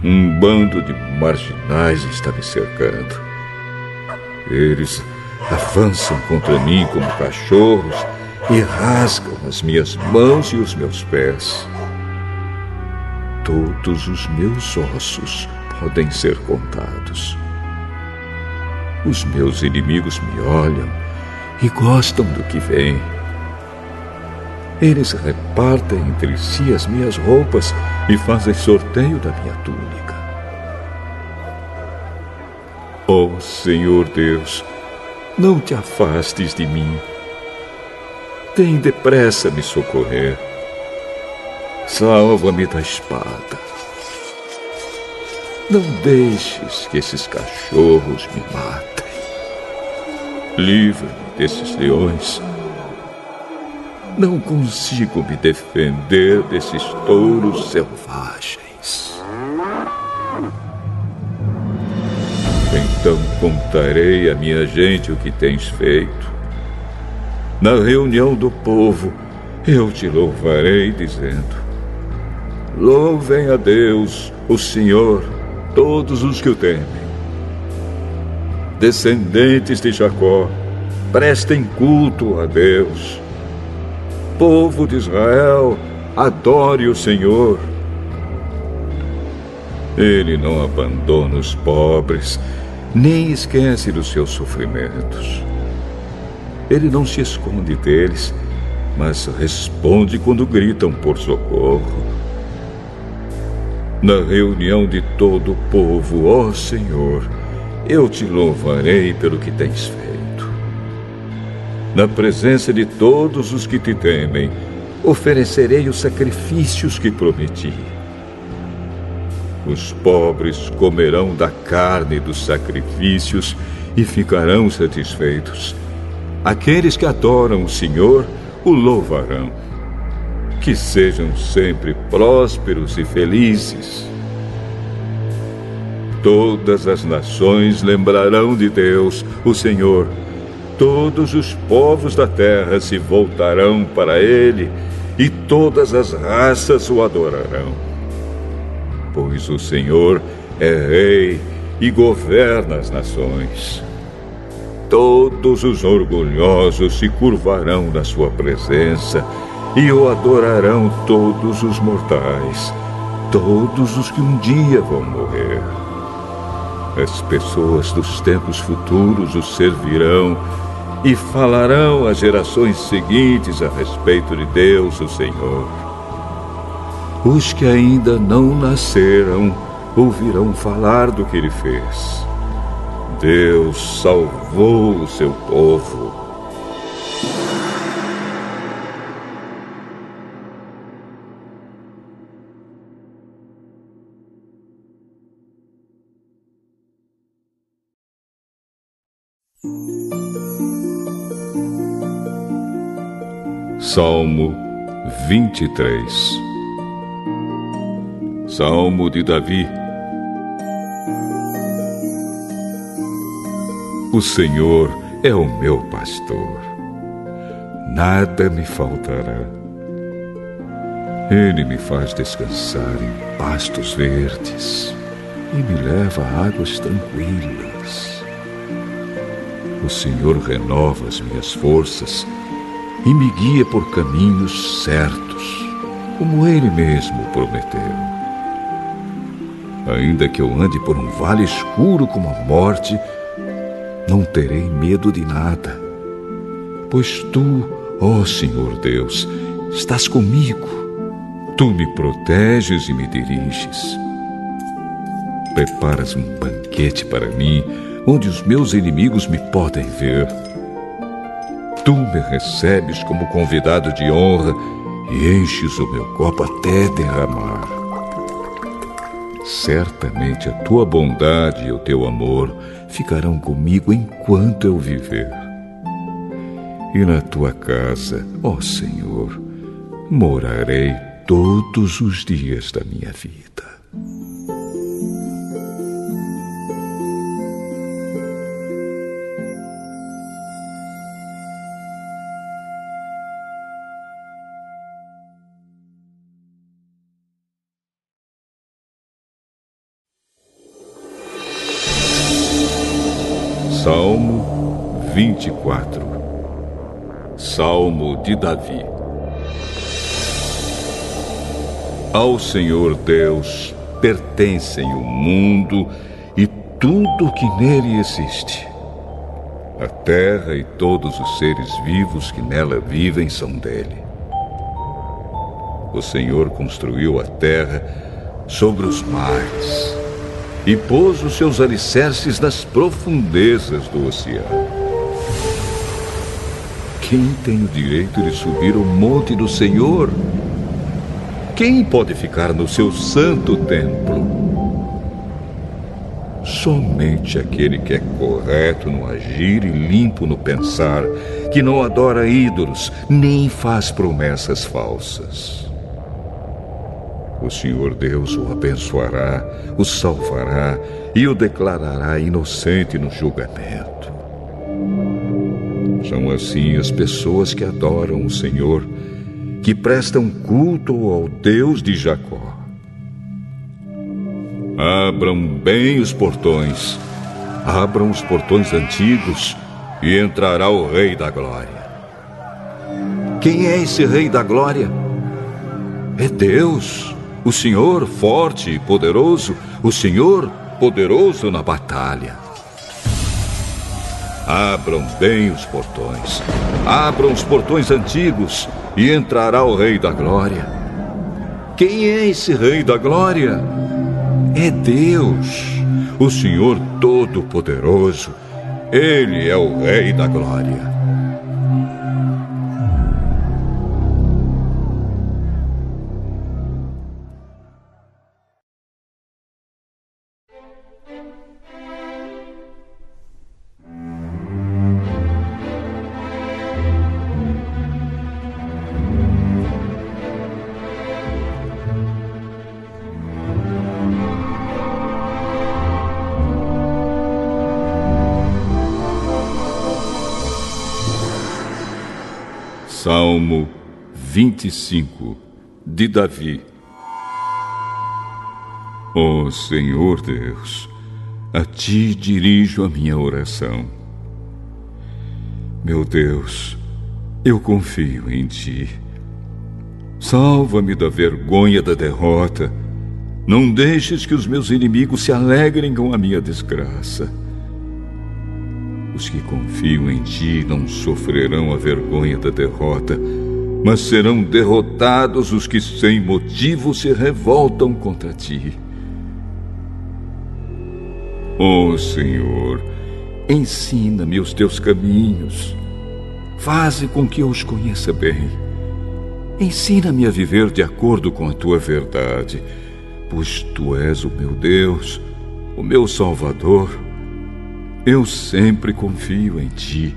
Um bando de marginais está me cercando. Eles avançam contra mim como cachorros e rasgam as minhas mãos e os meus pés. Todos os meus ossos podem ser contados. Os meus inimigos me olham e gostam do que vem. Eles repartem entre si as minhas roupas e fazem sorteio da minha túnica. Oh Senhor Deus, não te afastes de mim. Tem depressa me socorrer. Salva-me da espada. Não deixes que esses cachorros me matem. Livra-me desses leões. Não consigo me defender desses touros selvagens. Então contarei à minha gente o que tens feito. Na reunião do povo, eu te louvarei, dizendo: Louvem a Deus, o Senhor, todos os que o temem. Descendentes de Jacó, prestem culto a Deus. Povo de Israel, adore o Senhor. Ele não abandona os pobres, nem esquece dos seus sofrimentos. Ele não se esconde deles, mas responde quando gritam por socorro. Na reunião de todo o povo, ó Senhor, eu te louvarei pelo que tens feito na presença de todos os que te temem, oferecerei os sacrifícios que prometi. Os pobres comerão da carne dos sacrifícios e ficarão satisfeitos. Aqueles que adoram o Senhor o louvarão. Que sejam sempre prósperos e felizes. Todas as nações lembrarão de Deus, o Senhor, Todos os povos da terra se voltarão para ele e todas as raças o adorarão. Pois o Senhor é rei e governa as nações. Todos os orgulhosos se curvarão na sua presença e o adorarão todos os mortais, todos os que um dia vão morrer. As pessoas dos tempos futuros o servirão e falarão às gerações seguintes a respeito de Deus, o Senhor. Os que ainda não nasceram ouvirão falar do que ele fez. Deus salvou o seu povo. Salmo 23 Salmo de Davi O Senhor é o meu pastor, nada me faltará. Ele me faz descansar em pastos verdes, e me leva a águas tranquilas. O Senhor renova as minhas forças e me guia por caminhos certos, como Ele mesmo prometeu. Ainda que eu ande por um vale escuro como a morte, não terei medo de nada, pois tu, ó Senhor Deus, estás comigo. Tu me proteges e me diriges. Preparas um banquete para mim, onde os meus inimigos me podem ver. Tu me recebes como convidado de honra e enches o meu copo até derramar. Certamente a tua bondade e o teu amor ficarão comigo enquanto eu viver. E na tua casa, ó Senhor, morarei todos os dias da minha vida. 24 Salmo de Davi Ao Senhor Deus pertencem o mundo e tudo que nele existe. A terra e todos os seres vivos que nela vivem são dele. O Senhor construiu a terra sobre os mares e pôs os seus alicerces nas profundezas do oceano. Quem tem o direito de subir o monte do Senhor? Quem pode ficar no seu santo templo? Somente aquele que é correto no agir e limpo no pensar, que não adora ídolos, nem faz promessas falsas. O Senhor Deus o abençoará, o salvará e o declarará inocente no julgamento. São assim as pessoas que adoram o Senhor, que prestam culto ao Deus de Jacó. Abram bem os portões, abram os portões antigos e entrará o Rei da Glória. Quem é esse Rei da Glória? É Deus o Senhor forte e poderoso, o Senhor poderoso na batalha. Abram bem os portões, abram os portões antigos e entrará o Rei da Glória. Quem é esse Rei da Glória? É Deus, o Senhor Todo-Poderoso. Ele é o Rei da Glória. 25 de Davi. Ó oh, Senhor Deus, a ti dirijo a minha oração. Meu Deus, eu confio em ti. Salva-me da vergonha da derrota. Não deixes que os meus inimigos se alegrem com a minha desgraça. Os que confiam em ti não sofrerão a vergonha da derrota, mas serão derrotados os que sem motivo se revoltam contra ti. Ó oh, Senhor, ensina-me os teus caminhos. Faze com que eu os conheça bem. Ensina-me a viver de acordo com a tua verdade, pois tu és o meu Deus, o meu Salvador eu sempre confio em ti.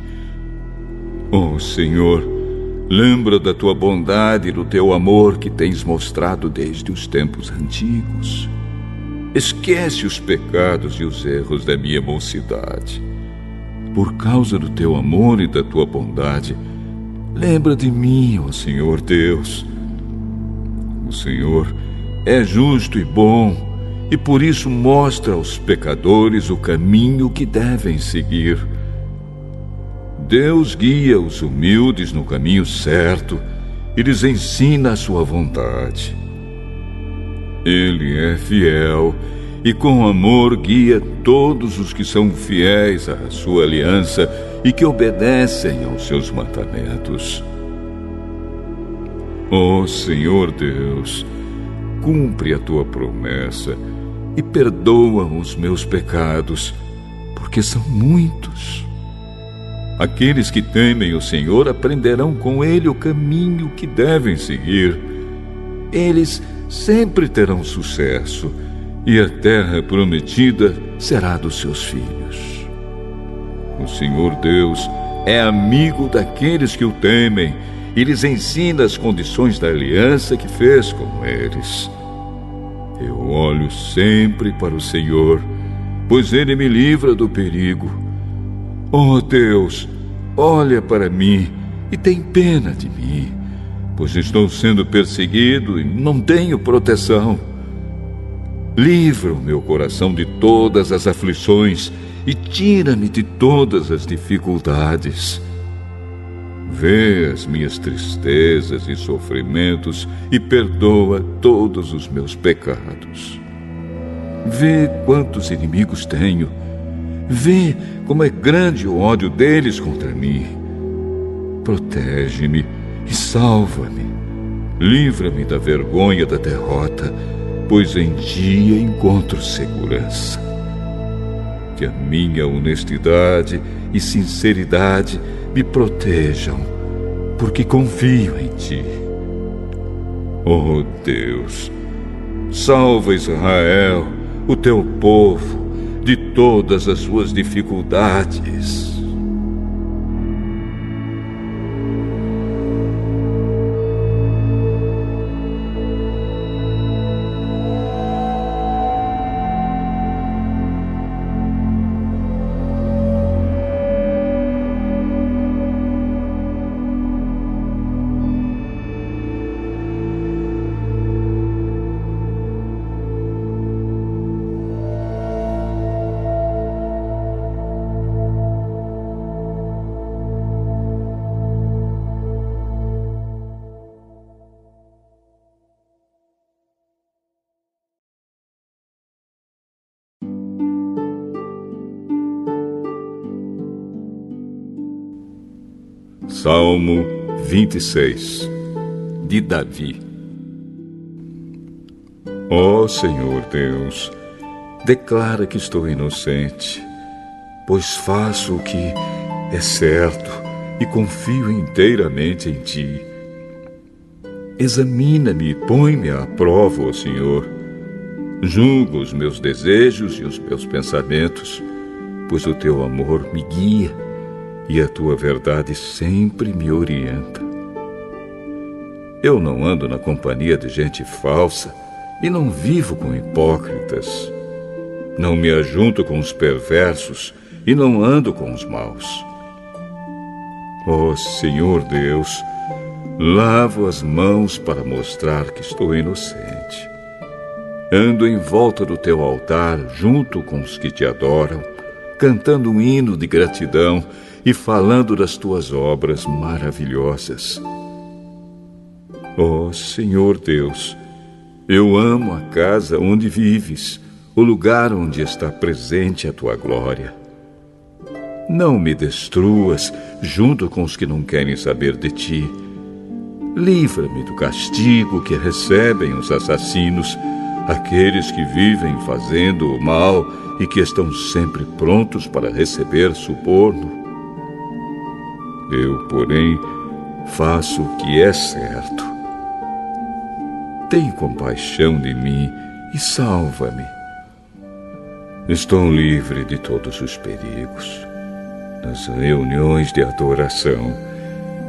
Oh Senhor, lembra da tua bondade e do teu amor que tens mostrado desde os tempos antigos. Esquece os pecados e os erros da minha mocidade. Por causa do teu amor e da tua bondade, lembra de mim, ó Senhor Deus. O Senhor é justo e bom e por isso mostra aos pecadores o caminho que devem seguir. Deus guia os humildes no caminho certo e lhes ensina a sua vontade. Ele é fiel e com amor guia todos os que são fiéis à sua aliança e que obedecem aos seus mandamentos. Ó oh, Senhor Deus, cumpre a tua promessa e perdoa os meus pecados, porque são muitos. Aqueles que temem o Senhor aprenderão com ele o caminho que devem seguir. Eles sempre terão sucesso e a terra prometida será dos seus filhos. O Senhor Deus é amigo daqueles que o temem e lhes ensina as condições da aliança que fez com eles. Eu olho sempre para o Senhor, pois Ele me livra do perigo. Oh Deus, olha para mim e tem pena de mim, pois estou sendo perseguido e não tenho proteção. Livra o meu coração de todas as aflições e tira-me de todas as dificuldades. Vê as minhas tristezas e sofrimentos e perdoa todos os meus pecados. Vê quantos inimigos tenho. Vê como é grande o ódio deles contra mim. Protege-me e salva-me. Livra-me da vergonha da derrota, pois em ti encontro segurança. Que a minha honestidade e sinceridade me protejam, porque confio em ti. Oh Deus, salva Israel, o teu povo, de todas as suas dificuldades. Salmo 26 de Davi Ó oh, Senhor Deus, declara que estou inocente, pois faço o que é certo e confio inteiramente em Ti. Examina-me e põe-me à prova, ó Senhor. Julga os meus desejos e os meus pensamentos, pois o Teu amor me guia e a tua verdade sempre me orienta. Eu não ando na companhia de gente falsa e não vivo com hipócritas. Não me ajunto com os perversos e não ando com os maus. Ó oh, Senhor Deus, lavo as mãos para mostrar que estou inocente. Ando em volta do teu altar junto com os que te adoram, cantando um hino de gratidão e falando das tuas obras maravilhosas. Ó oh, Senhor Deus, eu amo a casa onde vives, o lugar onde está presente a tua glória. Não me destruas junto com os que não querem saber de ti. Livra-me do castigo que recebem os assassinos, aqueles que vivem fazendo o mal e que estão sempre prontos para receber suborno. Eu, porém, faço o que é certo. Tem compaixão de mim e salva-me. Estou livre de todos os perigos. Nas reuniões de adoração,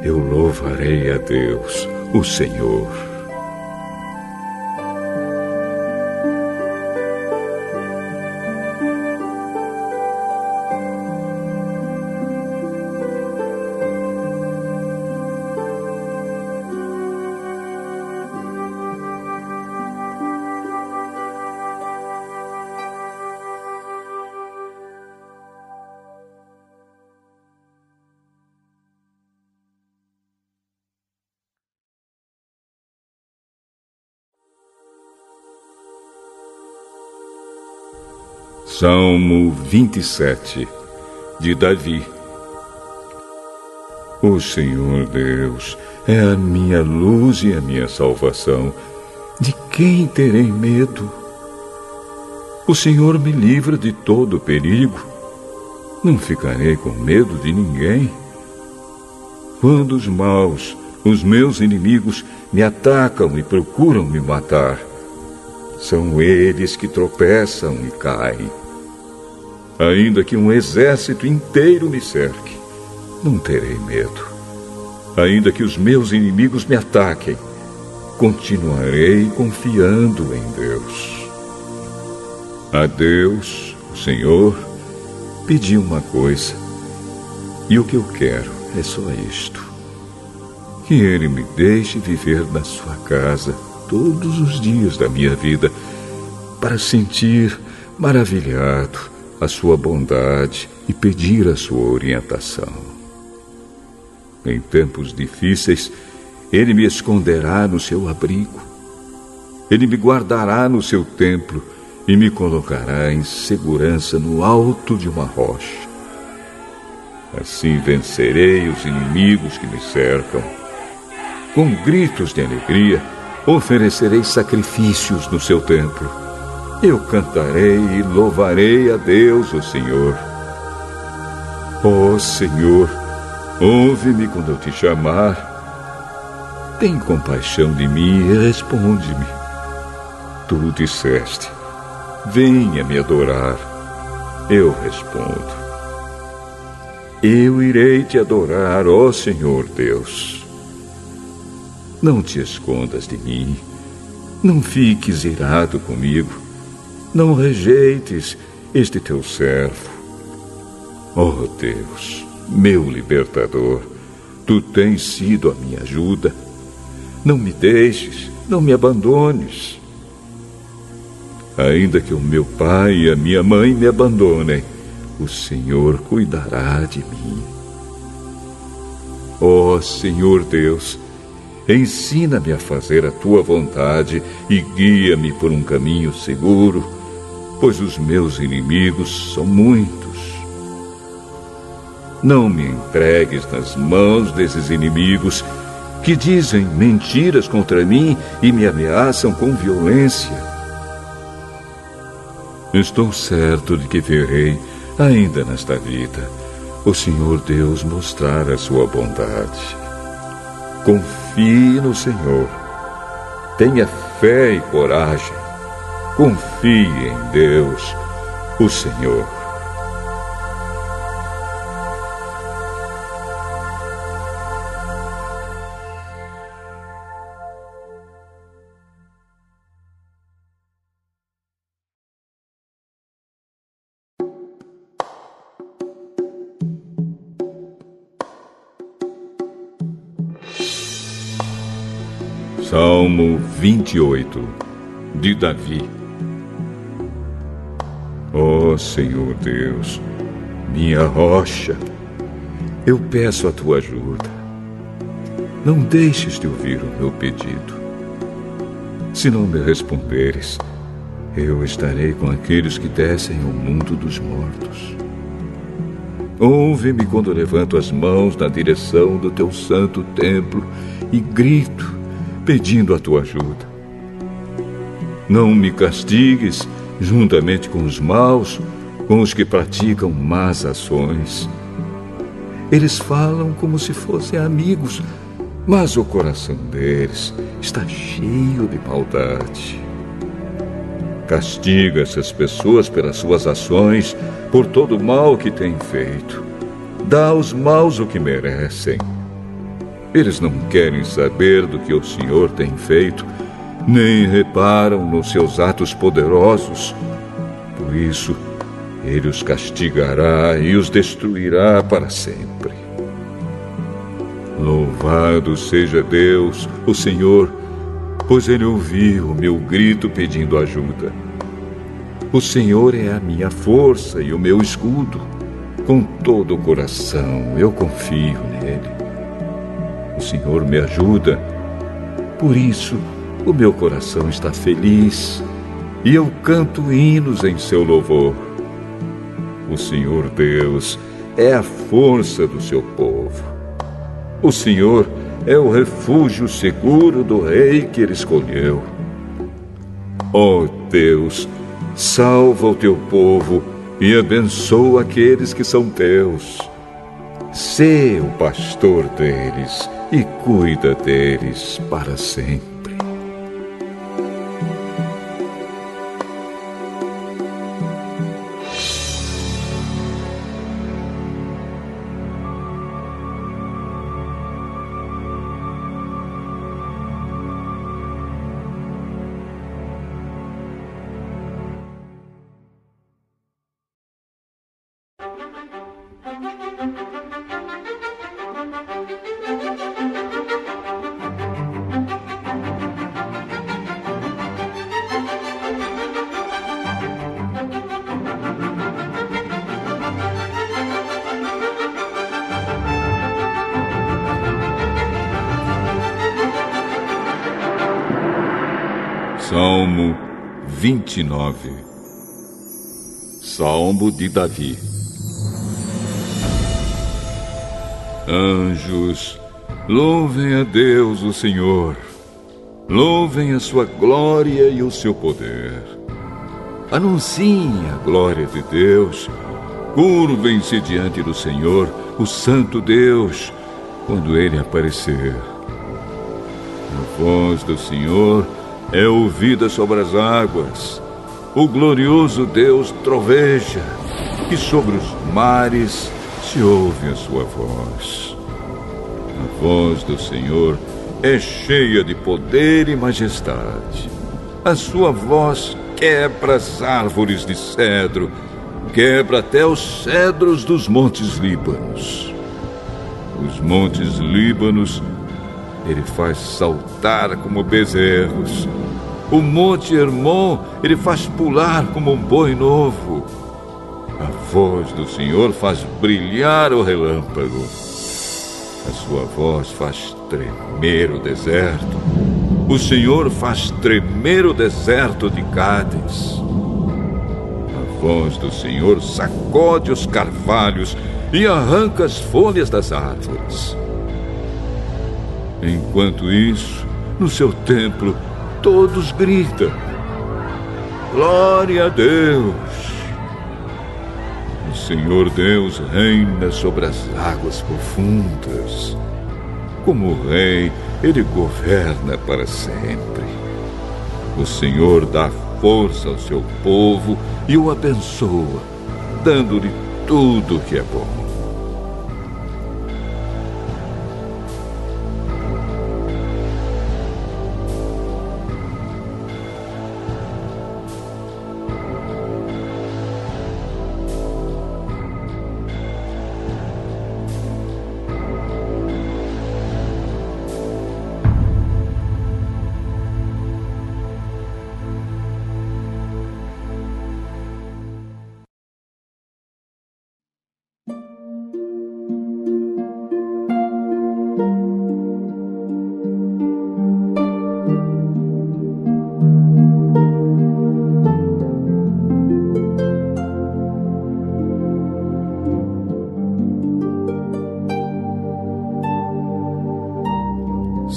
eu louvarei a Deus, o Senhor. Salmo 27 de Davi. O Senhor Deus é a minha luz e a minha salvação. De quem terei medo? O Senhor me livra de todo perigo. Não ficarei com medo de ninguém. Quando os maus, os meus inimigos, me atacam e procuram me matar, são eles que tropeçam e caem. Ainda que um exército inteiro me cerque, não terei medo. Ainda que os meus inimigos me ataquem, continuarei confiando em Deus. A Deus, o Senhor, pedi uma coisa, e o que eu quero é só isto: que Ele me deixe viver na sua casa todos os dias da minha vida, para sentir maravilhado a sua bondade e pedir a sua orientação. Em tempos difíceis, ele me esconderá no seu abrigo. Ele me guardará no seu templo e me colocará em segurança no alto de uma rocha. Assim vencerei os inimigos que me cercam. Com gritos de alegria, oferecerei sacrifícios no seu templo eu cantarei e louvarei a Deus, o Senhor. Ó oh, Senhor, ouve-me quando eu te chamar. Tem compaixão de mim e responde-me. Tu disseste: Venha me adorar. Eu respondo: Eu irei te adorar, ó Senhor Deus. Não te escondas de mim. Não fiques irado comigo não rejeites este teu servo. Oh Deus, meu libertador, tu tens sido a minha ajuda. Não me deixes, não me abandones. Ainda que o meu pai e a minha mãe me abandonem, o Senhor cuidará de mim. Ó oh, Senhor Deus, ensina-me a fazer a tua vontade e guia-me por um caminho seguro pois os meus inimigos são muitos. Não me entregues nas mãos desses inimigos que dizem mentiras contra mim e me ameaçam com violência. Estou certo de que verei, ainda nesta vida, o Senhor Deus mostrar a sua bondade. Confie no Senhor. Tenha fé e coragem. Confie em Deus, o Senhor. Salmo 28 de Davi Ó oh, Senhor Deus, minha rocha, eu peço a tua ajuda. Não deixes de ouvir o meu pedido. Se não me responderes, eu estarei com aqueles que descem ao mundo dos mortos. Ouve-me quando levanto as mãos na direção do teu santo templo e grito, pedindo a tua ajuda. Não me castigues juntamente com os maus, com os que praticam más ações. Eles falam como se fossem amigos, mas o coração deles está cheio de maldade. Castiga essas pessoas pelas suas ações, por todo o mal que têm feito. Dá aos maus o que merecem. Eles não querem saber do que o Senhor tem feito nem reparam nos seus atos poderosos. Por isso, ele os castigará e os destruirá para sempre. Louvado seja Deus, o Senhor, pois ele ouviu o meu grito pedindo ajuda. O Senhor é a minha força e o meu escudo. Com todo o coração eu confio nele. O Senhor me ajuda. Por isso, o meu coração está feliz e eu canto hinos em seu louvor. O Senhor Deus é a força do seu povo. O Senhor é o refúgio seguro do rei que ele escolheu. Ó oh Deus, salva o teu povo e abençoa aqueles que são teus. Sê o pastor deles e cuida deles para sempre. Salmo de Davi Anjos, louvem a Deus o Senhor, louvem a sua glória e o seu poder. Anunciem a glória de Deus, curvem-se diante do Senhor, o Santo Deus, quando ele aparecer. A voz do Senhor é ouvida sobre as águas. O glorioso Deus troveja, e sobre os mares se ouve a sua voz. A voz do Senhor é cheia de poder e majestade. A sua voz quebra as árvores de cedro, quebra até os cedros dos montes Líbanos. Os montes Líbanos ele faz saltar como bezerros. O monte Hermon ele faz pular como um boi novo. A voz do Senhor faz brilhar o relâmpago. A sua voz faz tremer o deserto. O Senhor faz tremer o deserto de Cádiz. A voz do Senhor sacode os carvalhos e arranca as folhas das árvores. Enquanto isso, no seu templo, todos gritam: Glória a Deus! O Senhor Deus reina sobre as águas profundas. Como rei, ele governa para sempre. O Senhor dá força ao seu povo e o abençoa, dando-lhe tudo que é bom.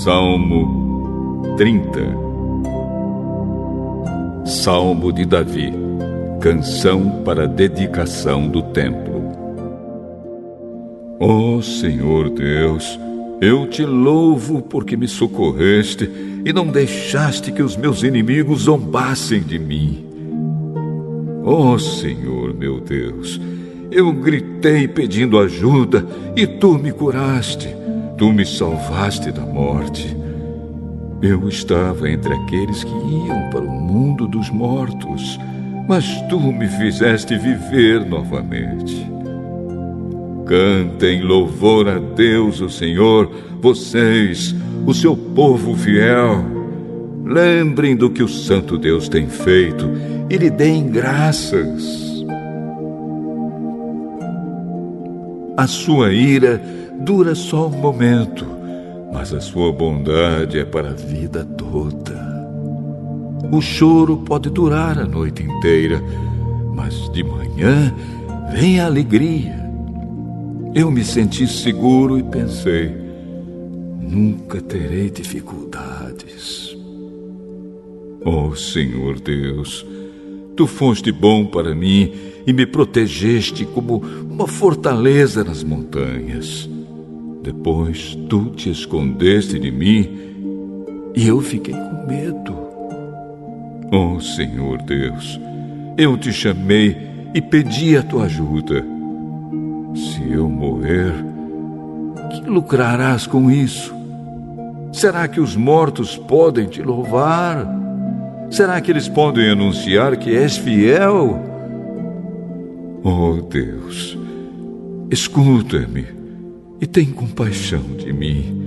Salmo 30 Salmo de Davi Canção para dedicação do templo Ó oh, Senhor Deus, eu te louvo porque me socorreste e não deixaste que os meus inimigos zombassem de mim. Ó oh, Senhor meu Deus, eu gritei pedindo ajuda e tu me curaste. Tu me salvaste da morte. Eu estava entre aqueles que iam para o mundo dos mortos, mas tu me fizeste viver novamente. Cantem louvor a Deus, o Senhor, vocês, o seu povo fiel. Lembrem do que o Santo Deus tem feito e lhe deem graças. A sua ira dura só um momento, mas a sua bondade é para a vida toda. O choro pode durar a noite inteira, mas de manhã vem a alegria. Eu me senti seguro e pensei: nunca terei dificuldades. Oh Senhor Deus, tu foste bom para mim e me protegeste como uma fortaleza nas montanhas. Depois tu te escondeste de mim e eu fiquei com medo. Oh Senhor Deus, eu te chamei e pedi a tua ajuda. Se eu morrer, que lucrarás com isso? Será que os mortos podem te louvar? Será que eles podem anunciar que és fiel? Oh Deus, escuta-me e tem compaixão de mim.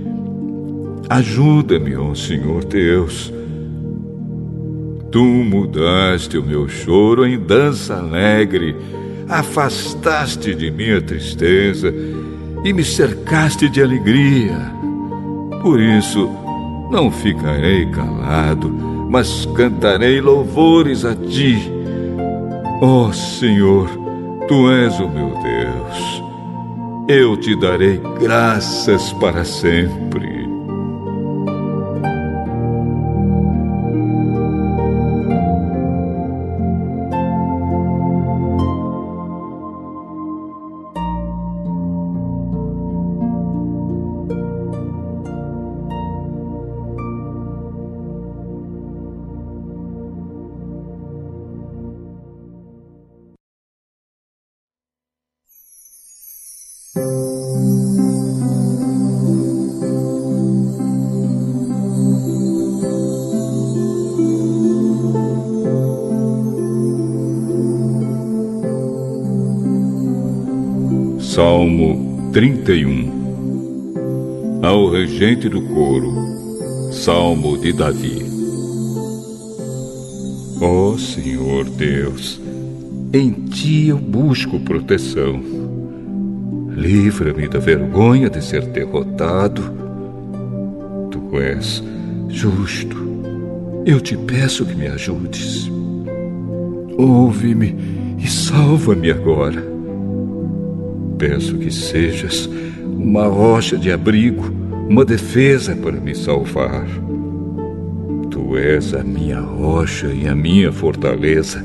Ajuda-me, ó Senhor Deus. Tu mudaste o meu choro em dança alegre, afastaste de mim a tristeza e me cercaste de alegria. Por isso, não ficarei calado, mas cantarei louvores a ti. Ó Senhor, tu és o meu Deus. Eu te darei graças para sempre. 31 Ao regente do coro, Salmo de Davi. Ó oh, Senhor Deus, em ti eu busco proteção. Livra-me da vergonha de ser derrotado. Tu és justo. Eu te peço que me ajudes. Ouve-me e salva-me agora peço que sejas uma rocha de abrigo, uma defesa para me salvar. Tu és a minha rocha e a minha fortaleza.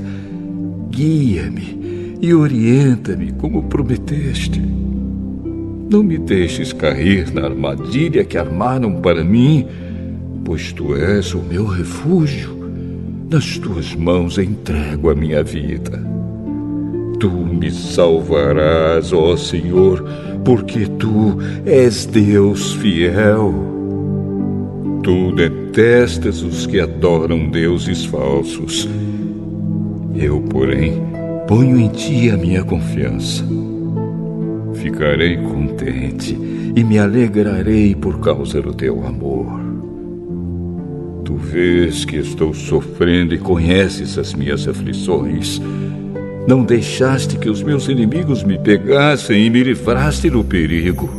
Guia-me e orienta-me como prometeste. Não me deixes cair na armadilha que armaram para mim, pois tu és o meu refúgio. Nas tuas mãos entrego a minha vida. Tu me salvarás, ó Senhor, porque tu és Deus fiel. Tu detestas os que adoram deuses falsos. Eu, porém, ponho em ti a minha confiança. Ficarei contente e me alegrarei por causa do teu amor. Tu vês que estou sofrendo e conheces as minhas aflições. Não deixaste que os meus inimigos me pegassem e me livraste do perigo.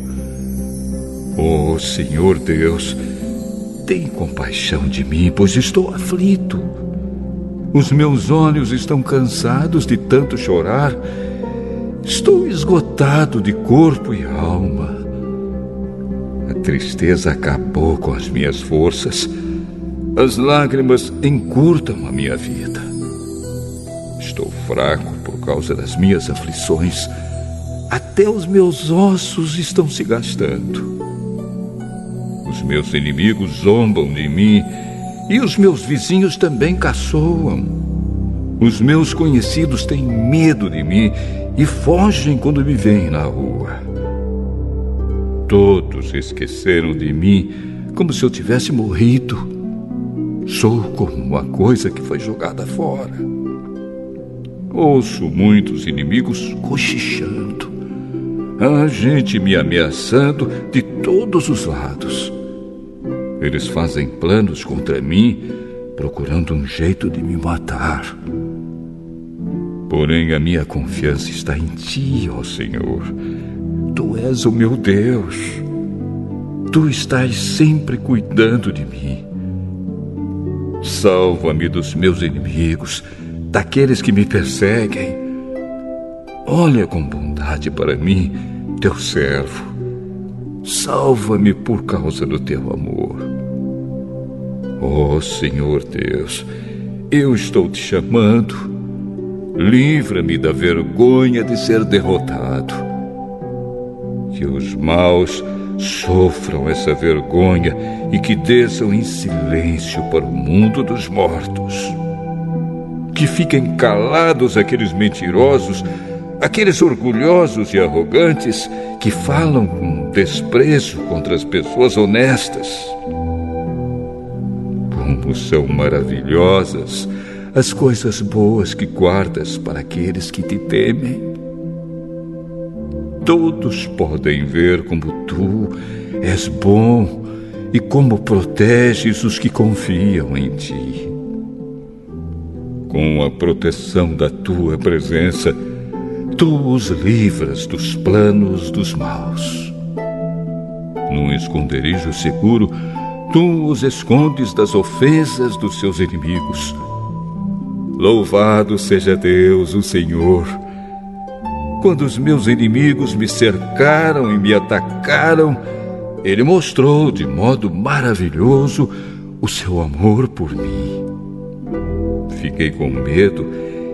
Oh, Senhor Deus, tem compaixão de mim, pois estou aflito. Os meus olhos estão cansados de tanto chorar. Estou esgotado de corpo e alma. A tristeza acabou com as minhas forças. As lágrimas encurtam a minha vida. Estou fraco causa das minhas aflições. Até os meus ossos estão se gastando. Os meus inimigos zombam de mim e os meus vizinhos também caçoam. Os meus conhecidos têm medo de mim e fogem quando me veem na rua. Todos esqueceram de mim como se eu tivesse morrido. Sou como uma coisa que foi jogada fora. Ouço muitos inimigos cochichando. Há gente me ameaçando de todos os lados. Eles fazem planos contra mim, procurando um jeito de me matar. Porém, a minha confiança está em Ti, ó Senhor. Tu és o meu Deus. Tu estás sempre cuidando de mim. Salva-me dos meus inimigos daqueles que me perseguem. olha com bondade para mim, teu servo. Salva-me por causa do teu amor. Ó oh, Senhor Deus, eu estou te chamando. Livra-me da vergonha de ser derrotado. Que os maus sofram essa vergonha e que desçam em silêncio para o mundo dos mortos. Que fiquem calados aqueles mentirosos, aqueles orgulhosos e arrogantes que falam com desprezo contra as pessoas honestas. Como são maravilhosas as coisas boas que guardas para aqueles que te temem. Todos podem ver como tu és bom e como proteges os que confiam em ti. Com a proteção da tua presença, tu os livras dos planos dos maus. Num esconderijo seguro, tu os escondes das ofensas dos seus inimigos. Louvado seja Deus, o Senhor quando os meus inimigos me cercaram e me atacaram, ele mostrou de modo maravilhoso o seu amor por mim. Fiquei com medo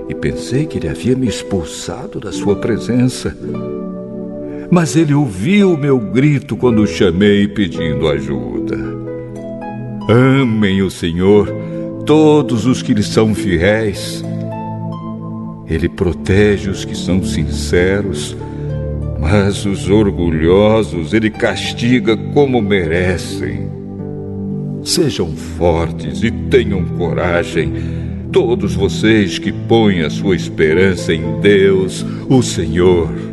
e pensei que ele havia me expulsado da sua presença. Mas ele ouviu meu grito quando o chamei pedindo ajuda. Amem o Senhor, todos os que lhe são fiéis ele protege os que são sinceros, mas os orgulhosos ele castiga como merecem. Sejam fortes e tenham coragem, todos vocês que põem a sua esperança em Deus, o Senhor.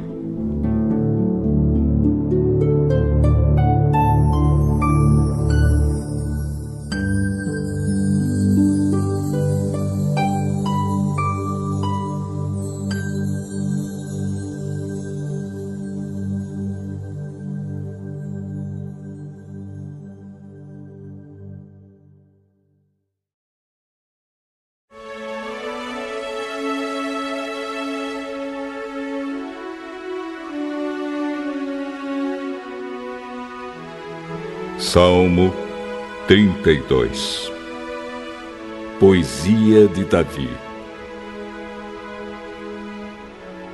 Salmo 32 Poesia de Davi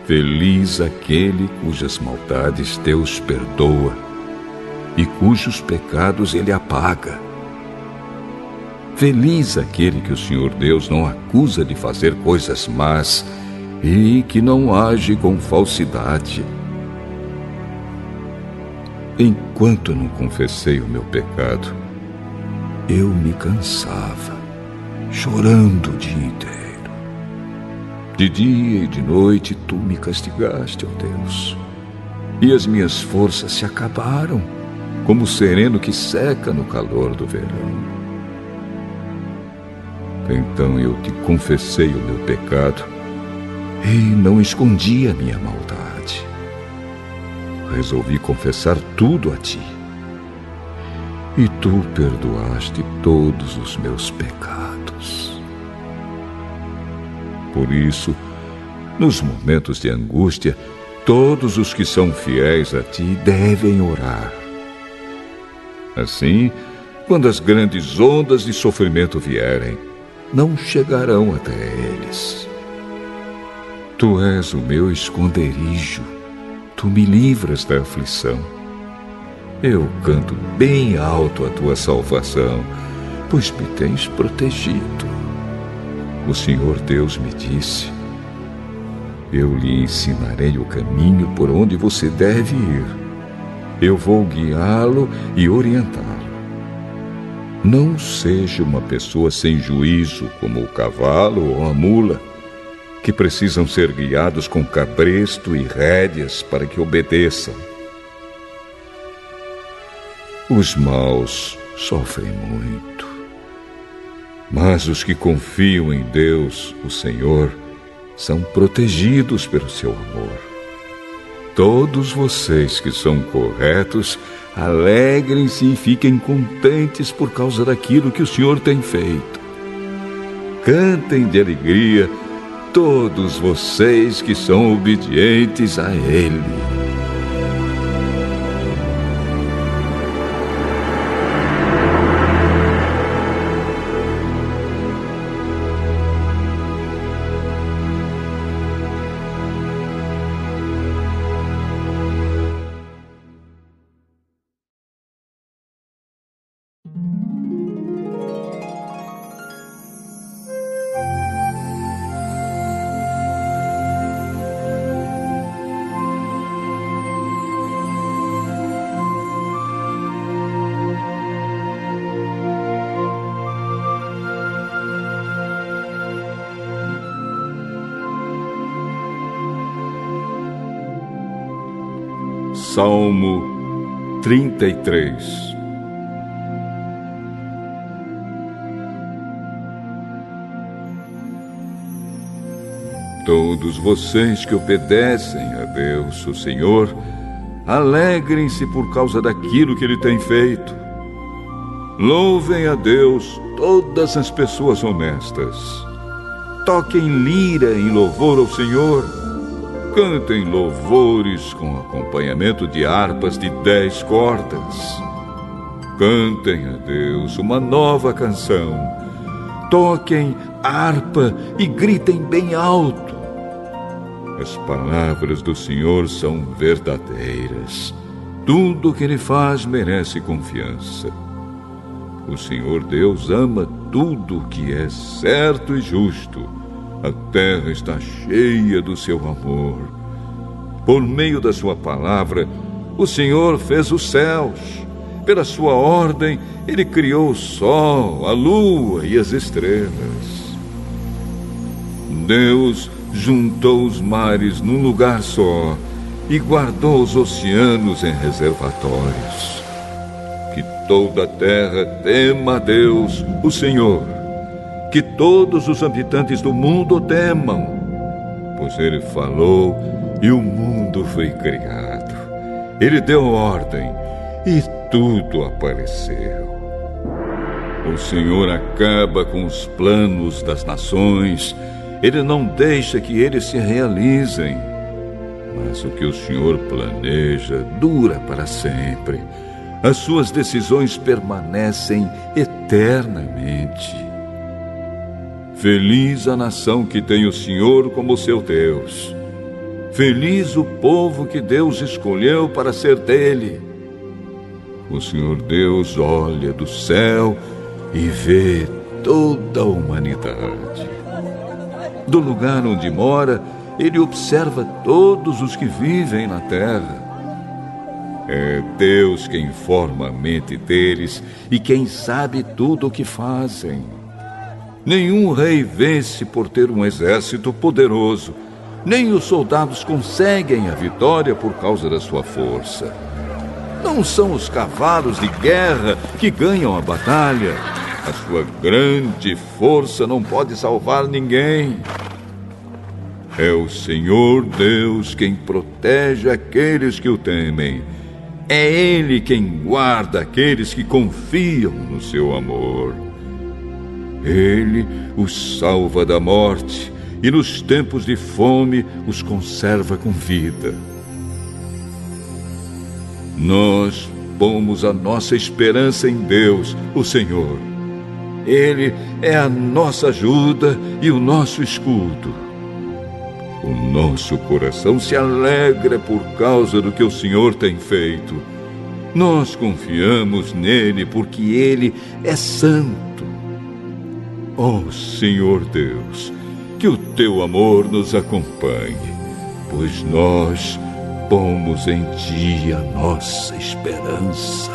Feliz aquele cujas maldades Deus perdoa e cujos pecados ele apaga. Feliz aquele que o Senhor Deus não acusa de fazer coisas más e que não age com falsidade. Enquanto não confessei o meu pecado, eu me cansava, chorando o dia inteiro. De dia e de noite tu me castigaste, ó Deus, e as minhas forças se acabaram, como o sereno que seca no calor do verão. Então eu te confessei o meu pecado e não escondi a minha maldade resolvi confessar tudo a ti. E tu perdoaste todos os meus pecados. Por isso, nos momentos de angústia, todos os que são fiéis a ti devem orar. Assim, quando as grandes ondas de sofrimento vierem, não chegarão até eles. Tu és o meu esconderijo tu me livras da aflição. Eu canto bem alto a tua salvação, pois me tens protegido. O Senhor Deus me disse: Eu lhe ensinarei o caminho por onde você deve ir. Eu vou guiá-lo e orientá-lo. Não seja uma pessoa sem juízo como o cavalo ou a mula que precisam ser guiados com cabresto e rédeas para que obedeçam. Os maus sofrem muito, mas os que confiam em Deus, o Senhor, são protegidos pelo seu amor. Todos vocês que são corretos, alegrem-se e fiquem contentes por causa daquilo que o Senhor tem feito. Cantem de alegria todos vocês que são obedientes a Ele. Todos vocês que obedecem a Deus, o Senhor, alegrem-se por causa daquilo que Ele tem feito. Louvem a Deus todas as pessoas honestas. Toquem lira em louvor ao Senhor Cantem louvores com acompanhamento de harpas de dez cordas. Cantem a Deus uma nova canção. Toquem harpa e gritem bem alto. As palavras do Senhor são verdadeiras. Tudo o que Ele faz merece confiança. O Senhor Deus ama tudo o que é certo e justo a terra está cheia do seu amor. Por meio da sua palavra, o Senhor fez os céus. Pela sua ordem, ele criou o sol, a lua e as estrelas. Deus juntou os mares num lugar só e guardou os oceanos em reservatórios. Que toda a terra tema a Deus, o Senhor que todos os habitantes do mundo temam, pois ele falou e o mundo foi criado. Ele deu ordem e tudo apareceu. O Senhor acaba com os planos das nações, ele não deixa que eles se realizem. Mas o que o Senhor planeja dura para sempre. As suas decisões permanecem eternamente. Feliz a nação que tem o Senhor como seu Deus. Feliz o povo que Deus escolheu para ser dele. O Senhor Deus olha do céu e vê toda a humanidade. Do lugar onde mora, ele observa todos os que vivem na terra. É Deus quem forma a mente deles e quem sabe tudo o que fazem. Nenhum rei vence por ter um exército poderoso, nem os soldados conseguem a vitória por causa da sua força. Não são os cavalos de guerra que ganham a batalha. A sua grande força não pode salvar ninguém. É o Senhor Deus quem protege aqueles que o temem. É Ele quem guarda aqueles que confiam no seu amor. Ele os salva da morte e nos tempos de fome os conserva com vida. Nós pomos a nossa esperança em Deus, o Senhor. Ele é a nossa ajuda e o nosso escudo. O nosso coração se alegra por causa do que o Senhor tem feito. Nós confiamos nele porque ele é santo oh, Senhor Deus, que o teu amor nos acompanhe, pois nós pomos em ti a nossa esperança.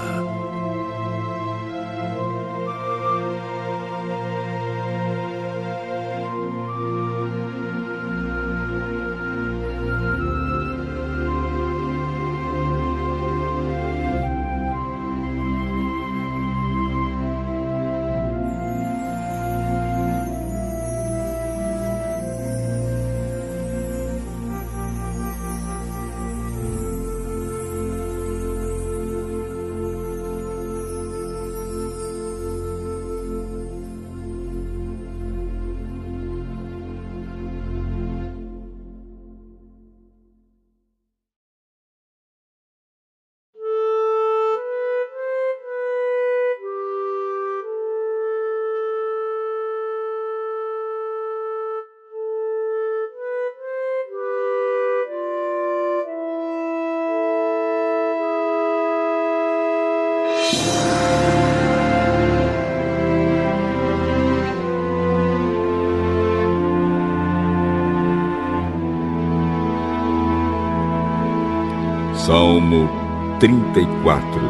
34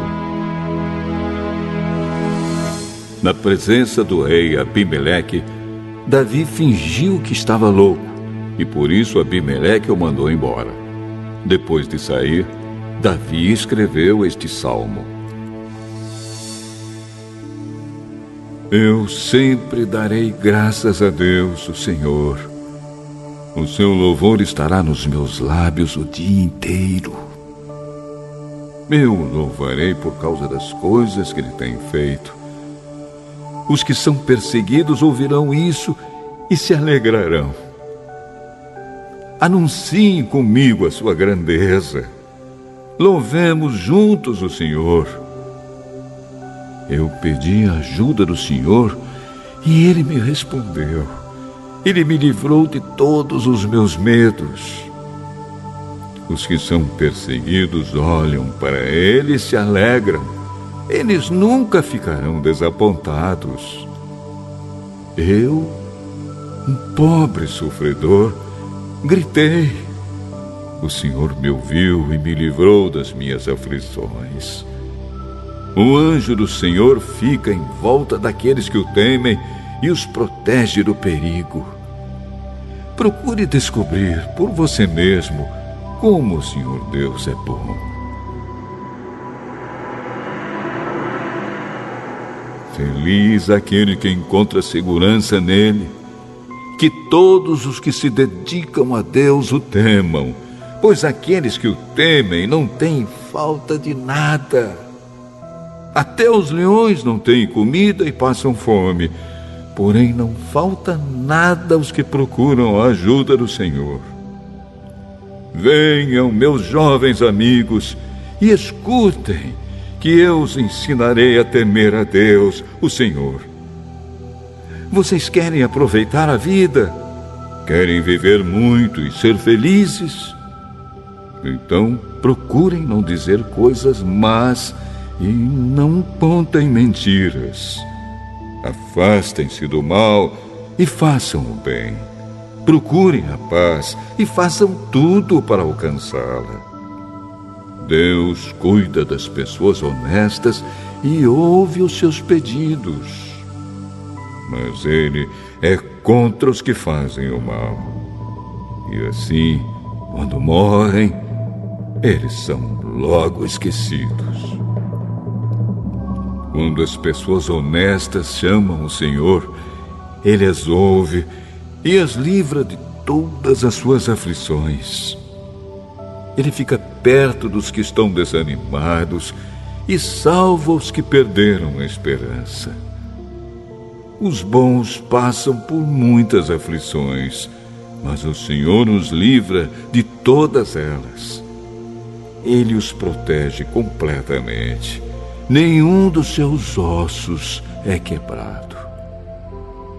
Na presença do rei Abimeleque, Davi fingiu que estava louco e por isso Abimeleque o mandou embora. Depois de sair, Davi escreveu este salmo. Eu sempre darei graças a Deus, o Senhor. O seu louvor estará nos meus lábios o dia inteiro. Eu louvarei por causa das coisas que ele tem feito. Os que são perseguidos ouvirão isso e se alegrarão. Anunciem comigo a sua grandeza. Louvemos juntos o Senhor. Eu pedi a ajuda do Senhor e ele me respondeu. Ele me livrou de todos os meus medos. Os que são perseguidos olham para ele e se alegram. Eles nunca ficarão desapontados. Eu, um pobre sofredor, gritei. O Senhor me ouviu e me livrou das minhas aflições. O anjo do Senhor fica em volta daqueles que o temem e os protege do perigo. Procure descobrir por você mesmo como o Senhor Deus é bom. Feliz aquele que encontra segurança nele. Que todos os que se dedicam a Deus o temam, pois aqueles que o temem não têm falta de nada. Até os leões não têm comida e passam fome, porém não falta nada aos que procuram a ajuda do Senhor. Venham, meus jovens amigos, e escutem, que eu os ensinarei a temer a Deus, o Senhor. Vocês querem aproveitar a vida? Querem viver muito e ser felizes? Então procurem não dizer coisas más e não contem mentiras. Afastem-se do mal e façam o bem. Procurem a paz e façam tudo para alcançá-la. Deus cuida das pessoas honestas e ouve os seus pedidos. Mas Ele é contra os que fazem o mal. E assim, quando morrem, eles são logo esquecidos. Quando as pessoas honestas chamam o Senhor, Ele as ouve e as livra de todas as suas aflições. Ele fica perto dos que estão desanimados e salva os que perderam a esperança. Os bons passam por muitas aflições, mas o Senhor nos livra de todas elas. Ele os protege completamente. Nenhum dos seus ossos é quebrado.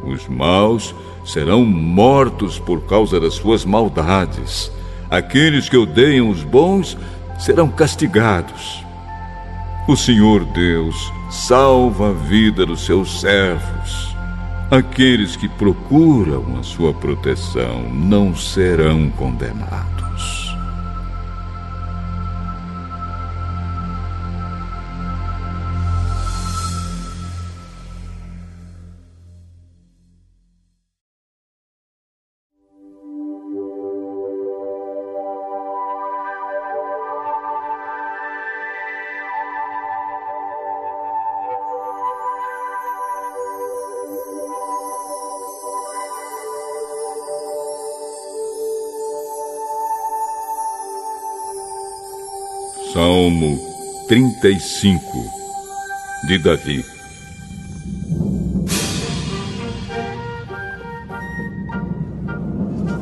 Os maus serão mortos por causa das suas maldades. Aqueles que odeiam os bons serão castigados. O Senhor Deus salva a vida dos seus servos. Aqueles que procuram a sua proteção não serão condenados. 35 de Davi.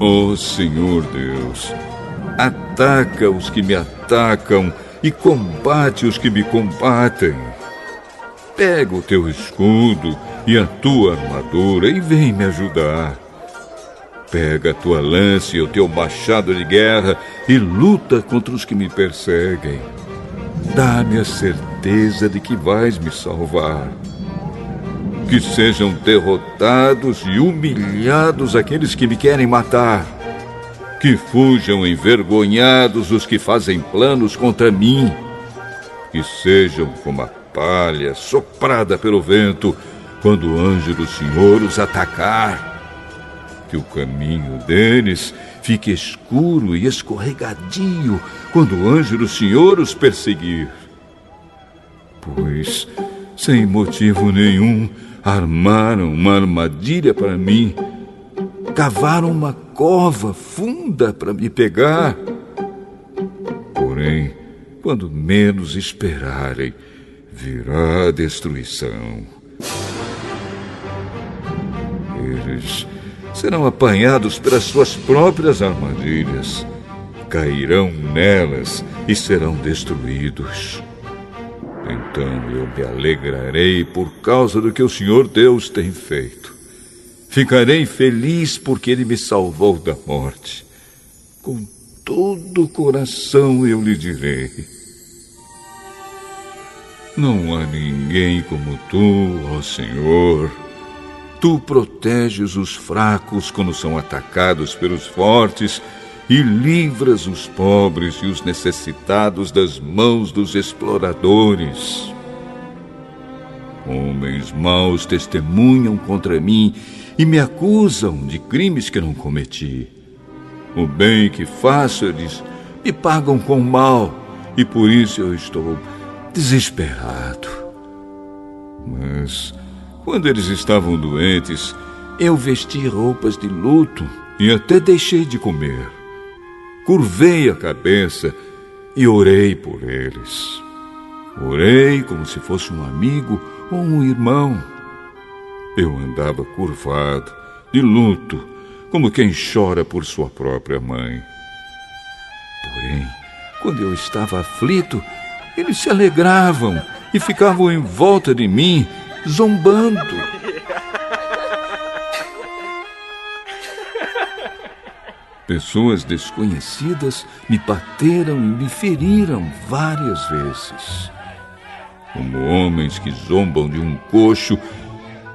Ó oh, Senhor Deus, ataca os que me atacam e combate os que me combatem. Pega o teu escudo e a tua armadura e vem me ajudar. Pega a tua lança e o teu machado de guerra e luta contra os que me perseguem. Dá-me a certeza de que vais me salvar. Que sejam derrotados e humilhados aqueles que me querem matar. Que fujam envergonhados os que fazem planos contra mim. Que sejam como a palha soprada pelo vento quando o anjo do Senhor os atacar. Que o caminho deles fique escuro e escorregadio quando o anjo do Senhor os perseguir. Pois, sem motivo nenhum, armaram uma armadilha para mim, cavaram uma cova funda para me pegar. Porém, quando menos esperarem, virá a destruição. Eles serão apanhados pelas suas próprias armadilhas, cairão nelas e serão destruídos. Então eu me alegrarei por causa do que o Senhor Deus tem feito. Ficarei feliz porque Ele me salvou da morte. Com todo o coração eu lhe direi. Não há ninguém como tu, ó Senhor. Tu proteges os fracos quando são atacados pelos fortes e livras os pobres e os necessitados das mãos dos exploradores. Homens maus testemunham contra mim e me acusam de crimes que não cometi. O bem que faço, eles me pagam com mal, e por isso eu estou desesperado. Mas, quando eles estavam doentes, eu vesti roupas de luto e até deixei de comer curvei a cabeça e orei por eles. Orei como se fosse um amigo ou um irmão. Eu andava curvado, de luto, como quem chora por sua própria mãe. Porém, quando eu estava aflito, eles se alegravam e ficavam em volta de mim, zombando. Pessoas desconhecidas me bateram e me feriram várias vezes. Como homens que zombam de um coxo,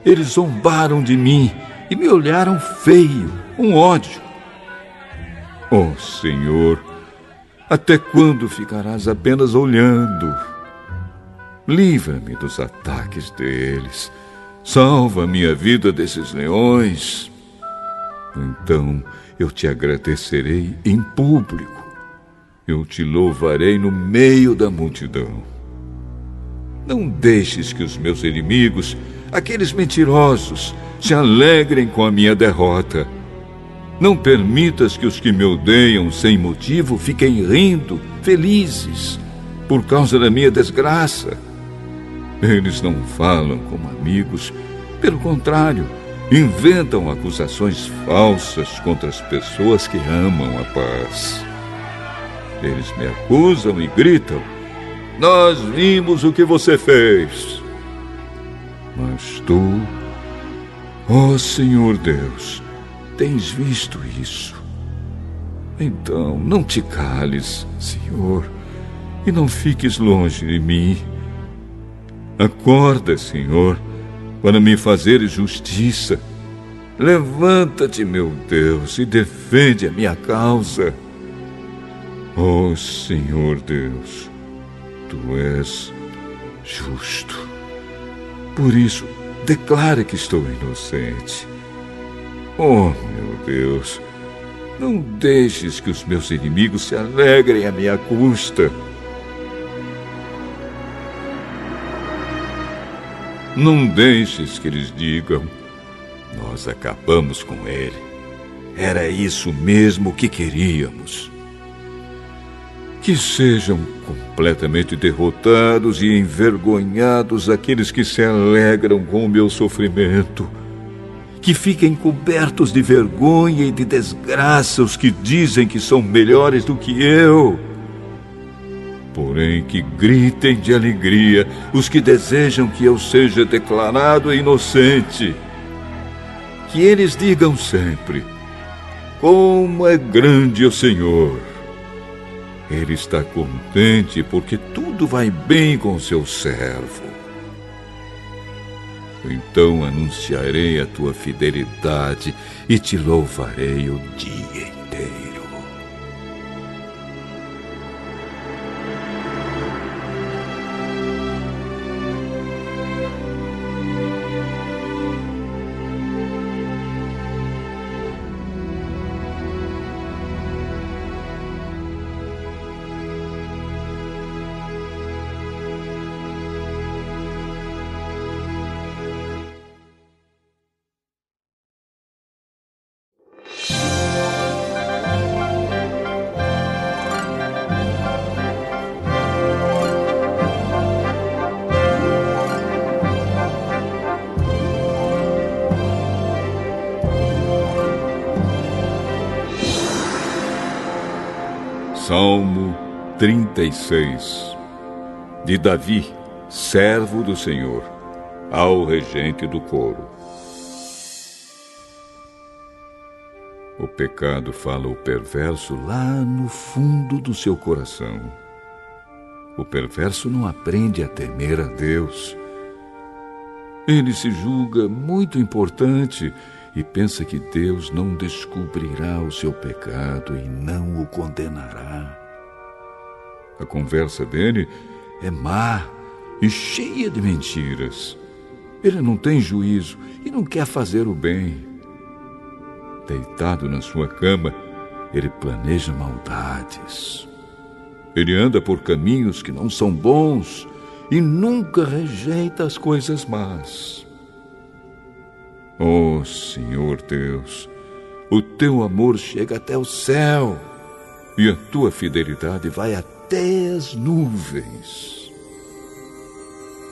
eles zombaram de mim e me olharam feio, com ódio. Oh Senhor, até quando ficarás apenas olhando? Livra-me dos ataques deles. Salva minha vida desses leões. Então eu te agradecerei em público. Eu te louvarei no meio da multidão. Não deixes que os meus inimigos, aqueles mentirosos, se alegrem com a minha derrota. Não permitas que os que me odeiam sem motivo fiquem rindo, felizes, por causa da minha desgraça. Eles não falam como amigos, pelo contrário, inventam acusações falsas contra as pessoas que amam a paz. Eles me acusam e gritam: Nós vimos o que você fez. Mas tu, ó Senhor Deus, tens visto isso. Então não te cales, Senhor, e não fiques longe de mim. Acorda, Senhor para me fazer justiça. Levanta-te, meu Deus, e defende a minha causa. Oh Senhor Deus, tu és justo. Por isso, declara que estou inocente. Oh, meu Deus, não deixes que os meus inimigos se alegrem à minha custa. Não deixes que eles digam: Nós acabamos com ele. Era isso mesmo que queríamos. Que sejam completamente derrotados e envergonhados aqueles que se alegram com o meu sofrimento. Que fiquem cobertos de vergonha e de desgraça os que dizem que são melhores do que eu porém que gritem de alegria os que desejam que eu seja declarado inocente. Que eles digam sempre: Como é grande o Senhor! Ele está contente porque tudo vai bem com seu servo. Então anunciarei a tua fidelidade e te louvarei o dia 36 De Davi, servo do Senhor, ao regente do coro. O pecado fala o perverso lá no fundo do seu coração. O perverso não aprende a temer a Deus. Ele se julga muito importante e pensa que Deus não descobrirá o seu pecado e não o condenará. A conversa dele é má e cheia de mentiras. Ele não tem juízo e não quer fazer o bem. Deitado na sua cama, ele planeja maldades. Ele anda por caminhos que não são bons e nunca rejeita as coisas más. Oh, Senhor Deus, o teu amor chega até o céu e a tua fidelidade vai até as nuvens.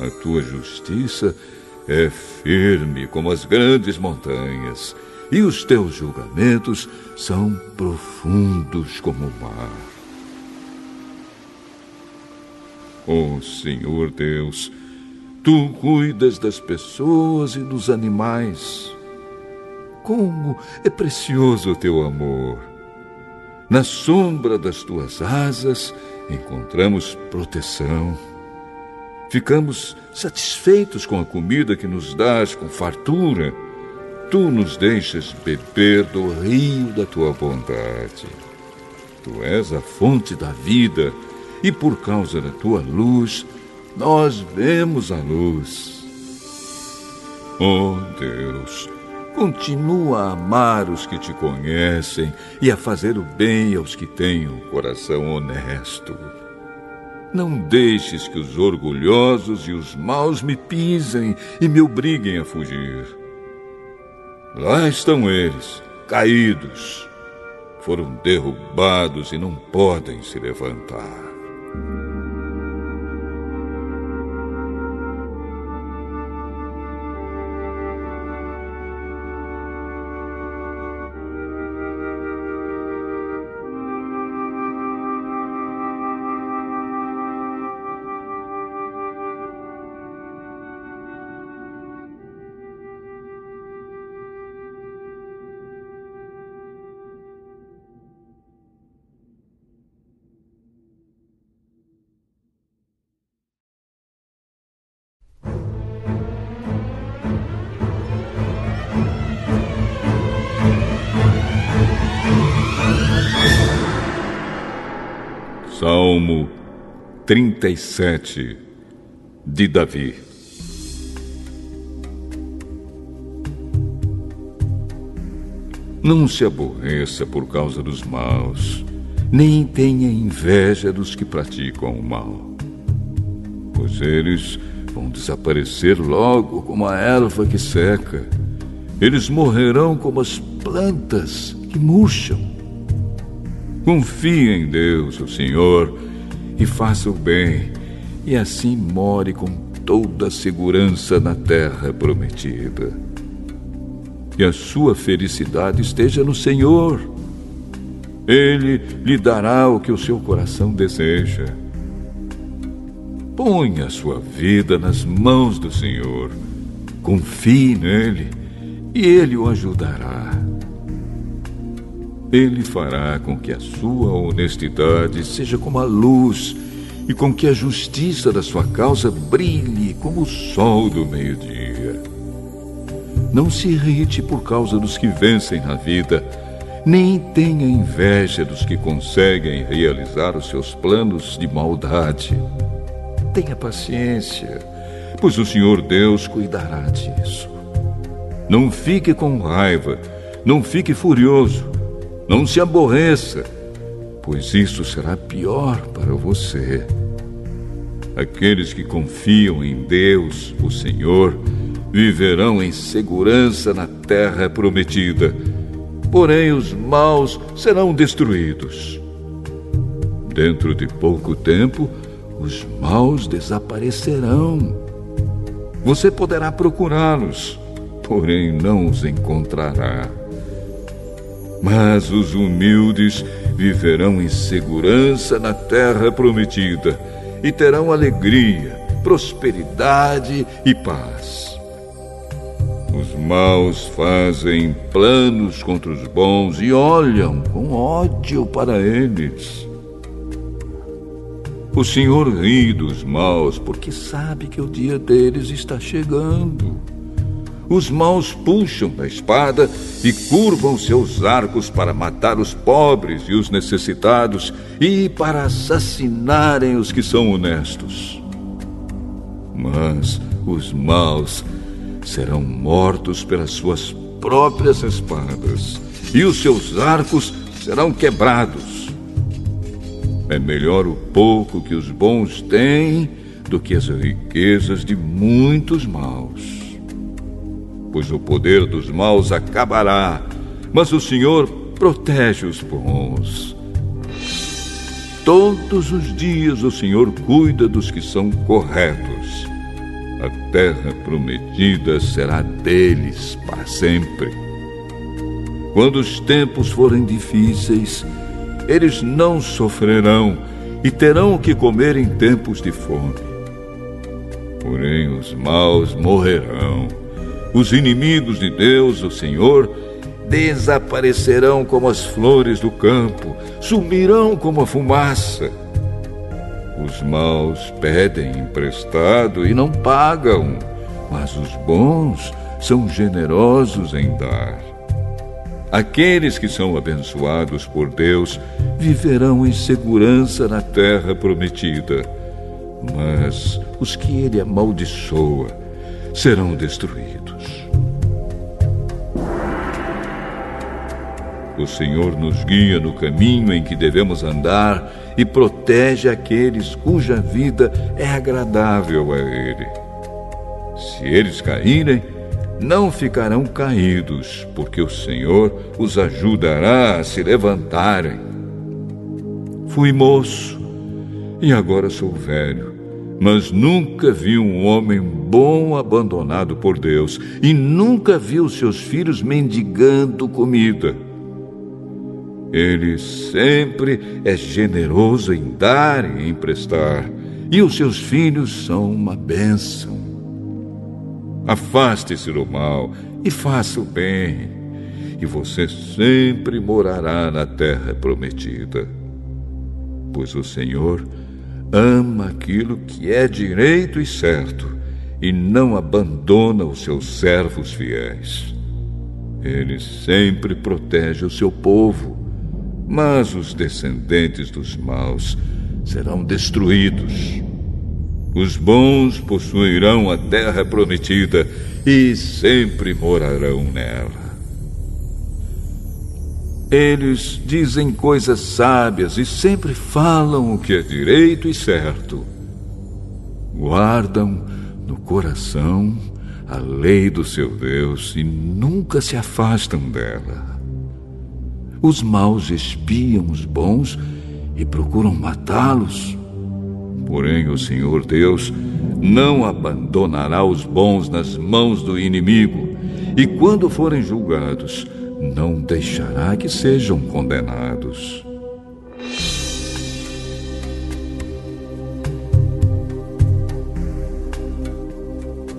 A tua justiça é firme como as grandes montanhas e os teus julgamentos são profundos como o mar. Oh Senhor Deus, Tu cuidas das pessoas e dos animais. Como é precioso o teu amor! Na sombra das tuas asas encontramos proteção. Ficamos satisfeitos com a comida que nos dás com fartura. Tu nos deixas beber do rio da tua bondade. Tu és a fonte da vida, e por causa da tua luz, nós vemos a luz. Oh Deus, continua a amar os que te conhecem e a fazer o bem aos que têm um coração honesto. Não deixes que os orgulhosos e os maus me pisem e me obriguem a fugir. Lá estão eles, caídos. Foram derrubados e não podem se levantar. Salmo 37 de Davi. Não se aborreça por causa dos maus, nem tenha inveja dos que praticam o mal, pois eles vão desaparecer logo como a erva que seca. Eles morrerão como as plantas que murcham. Confie em Deus, o Senhor, e faça o bem, e assim more com toda a segurança na terra prometida. Que a sua felicidade esteja no Senhor. Ele lhe dará o que o seu coração deseja. Ponha a sua vida nas mãos do Senhor. Confie nele e ele o ajudará. Ele fará com que a sua honestidade seja como a luz e com que a justiça da sua causa brilhe como o sol do meio-dia. Não se irrite por causa dos que vencem na vida, nem tenha inveja dos que conseguem realizar os seus planos de maldade. Tenha paciência, pois o Senhor Deus cuidará disso. Não fique com raiva, não fique furioso não se aborreça, pois isso será pior para você. Aqueles que confiam em Deus, o Senhor, viverão em segurança na terra prometida. Porém, os maus serão destruídos. Dentro de pouco tempo, os maus desaparecerão. Você poderá procurá-los, porém não os encontrará. Mas os humildes viverão em segurança na terra prometida e terão alegria, prosperidade e paz. Os maus fazem planos contra os bons e olham com ódio para eles. O Senhor ri dos maus porque sabe que o dia deles está chegando. Os maus puxam da espada e curvam seus arcos para matar os pobres e os necessitados e para assassinarem os que são honestos. Mas os maus serão mortos pelas suas próprias espadas e os seus arcos serão quebrados. É melhor o pouco que os bons têm do que as riquezas de muitos maus. Pois o poder dos maus acabará, mas o Senhor protege os bons. Todos os dias o Senhor cuida dos que são corretos. A terra prometida será deles para sempre. Quando os tempos forem difíceis, eles não sofrerão e terão o que comer em tempos de fome. Porém, os maus morrerão. Os inimigos de Deus, o Senhor, desaparecerão como as flores do campo, sumirão como a fumaça. Os maus pedem emprestado e não pagam, mas os bons são generosos em dar. Aqueles que são abençoados por Deus viverão em segurança na terra prometida. Mas os que ele amaldiçoa serão destruídos. O Senhor nos guia no caminho em que devemos andar e protege aqueles cuja vida é agradável a Ele. Se eles caírem, não ficarão caídos, porque o Senhor os ajudará a se levantarem. Fui moço e agora sou velho, mas nunca vi um homem bom abandonado por Deus e nunca vi os seus filhos mendigando comida. Ele sempre é generoso em dar e emprestar, e os seus filhos são uma bênção. Afaste-se do mal e faça o bem, e você sempre morará na terra prometida. Pois o Senhor ama aquilo que é direito e certo e não abandona os seus servos fiéis. Ele sempre protege o seu povo, mas os descendentes dos maus serão destruídos. Os bons possuirão a terra prometida e sempre morarão nela. Eles dizem coisas sábias e sempre falam o que é direito e certo. Guardam no coração a lei do seu Deus e nunca se afastam dela. Os maus espiam os bons e procuram matá-los Porém, o Senhor Deus não abandonará os bons nas mãos do inimigo, e quando forem julgados, não deixará que sejam condenados.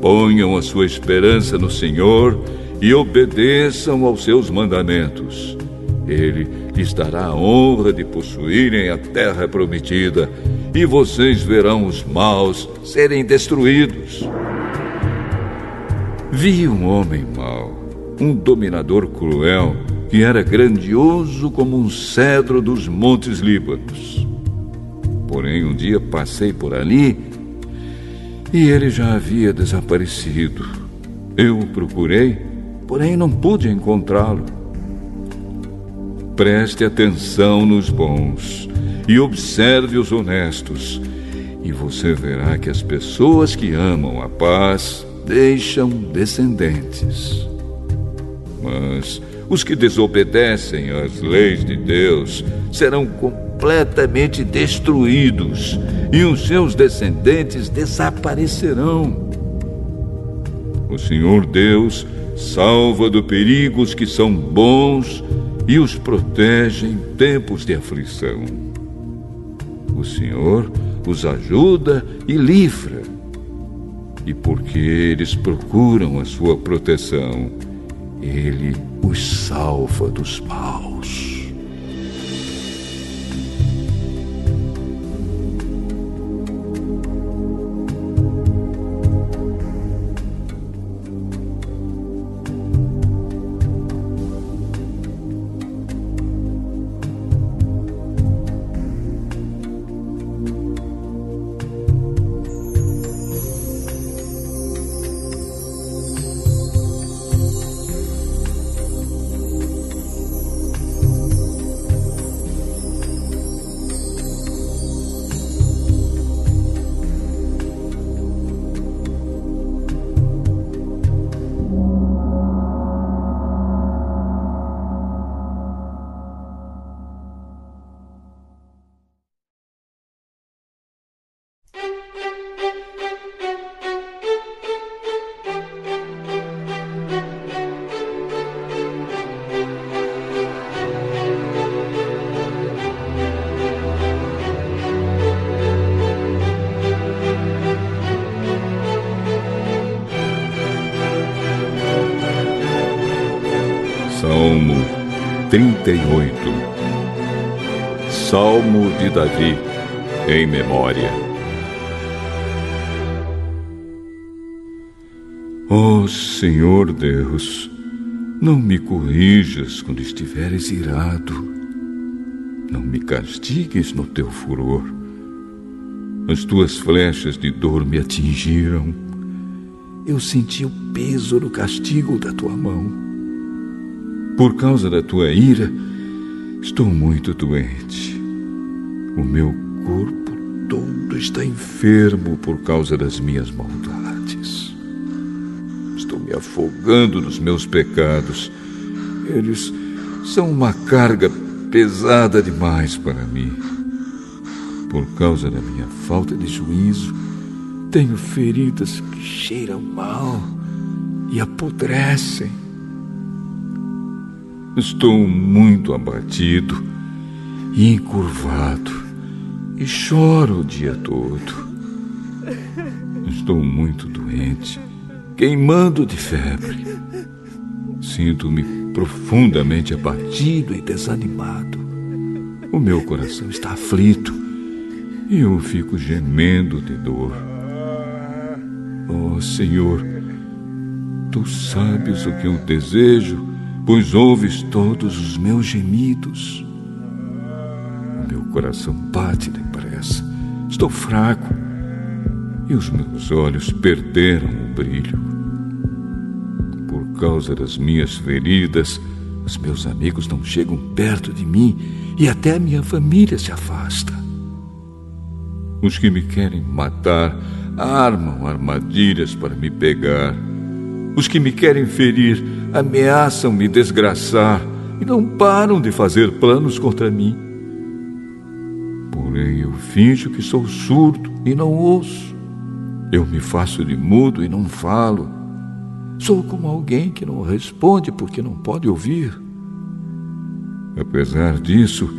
Ponham a sua esperança no Senhor e obedeçam aos seus mandamentos. Ele lhes dará a honra de possuírem a terra prometida e vocês verão os maus serem destruídos. Vi um homem mau, um dominador cruel, que era grandioso como um cedro dos montes Líbanos. Porém, um dia passei por ali e ele já havia desaparecido. Eu o procurei, porém não pude encontrá-lo. Preste atenção nos bons e observe os honestos, e você verá que as pessoas que amam a paz deixam descendentes. Mas os que desobedecem às leis de Deus serão completamente destruídos e os seus descendentes desaparecerão. O Senhor Deus salva do perigo os que são bons e os protege em tempos de aflição. O Senhor os ajuda e livra. E porque eles procuram a sua proteção, Ele os salva dos maus. 38 Salmo de Davi em memória. Ó oh, Senhor Deus, não me corrijas quando estiveres irado. Não me castigues no teu furor. As tuas flechas de dor me atingiram. Eu senti o peso do castigo da tua mão. Por causa da tua ira, estou muito doente. O meu corpo todo está enfermo por causa das minhas maldades. Estou me afogando nos meus pecados. Eles são uma carga pesada demais para mim. Por causa da minha falta de juízo, tenho feridas que cheiram mal e apodrecem. Estou muito abatido e encurvado e choro o dia todo. Estou muito doente, queimando de febre. Sinto-me profundamente abatido e desanimado. O meu coração está aflito e eu fico gemendo de dor. Oh Senhor, tu sabes o que eu desejo pois ouves todos os meus gemidos. O meu coração bate depressa, estou fraco e os meus olhos perderam o brilho. Por causa das minhas feridas, os meus amigos não chegam perto de mim e até a minha família se afasta. Os que me querem matar armam armadilhas para me pegar. Os que me querem ferir ameaçam me desgraçar e não param de fazer planos contra mim. Porém, eu finjo que sou surdo e não ouço. Eu me faço de mudo e não falo. Sou como alguém que não responde porque não pode ouvir. Apesar disso,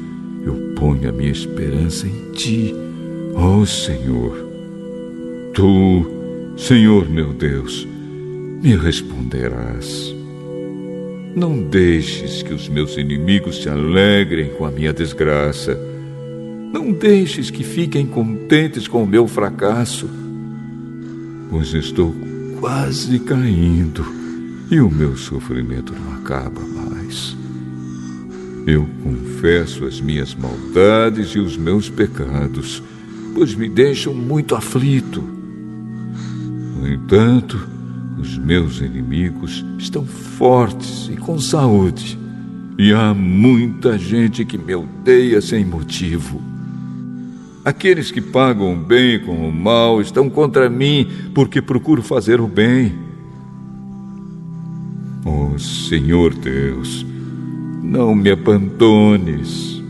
eu ponho a minha esperança em Ti, ó oh Senhor. Tu, Senhor meu Deus, me responderás. Não deixes que os meus inimigos se alegrem com a minha desgraça. Não deixes que fiquem contentes com o meu fracasso, pois estou quase caindo e o meu sofrimento não acaba mais. Eu confesso as minhas maldades e os meus pecados, pois me deixam muito aflito. No entanto, os meus inimigos estão fortes e com saúde, e há muita gente que me odeia sem motivo. Aqueles que pagam o bem com o mal estão contra mim porque procuro fazer o bem. Oh Senhor Deus, não me abandones,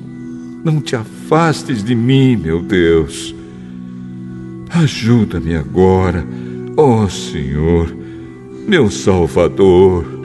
não te afastes de mim, meu Deus. Ajuda-me agora, ó oh Senhor meu Salvador.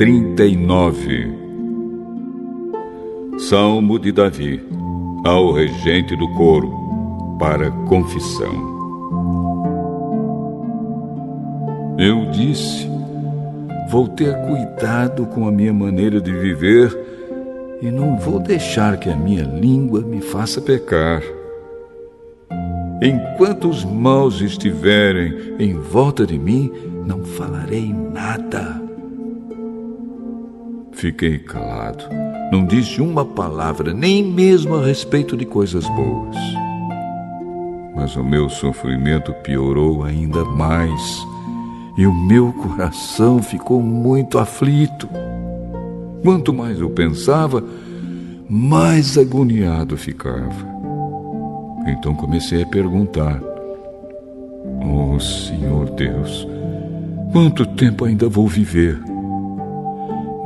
39 Salmo de Davi ao regente do coro para confissão. Eu disse: Vou ter cuidado com a minha maneira de viver e não vou deixar que a minha língua me faça pecar. Enquanto os maus estiverem em volta de mim, não falarei nada. Fiquei calado, não disse uma palavra, nem mesmo a respeito de coisas boas. Mas o meu sofrimento piorou ainda mais e o meu coração ficou muito aflito. Quanto mais eu pensava, mais agoniado ficava. Então comecei a perguntar: Oh Senhor Deus, quanto tempo ainda vou viver?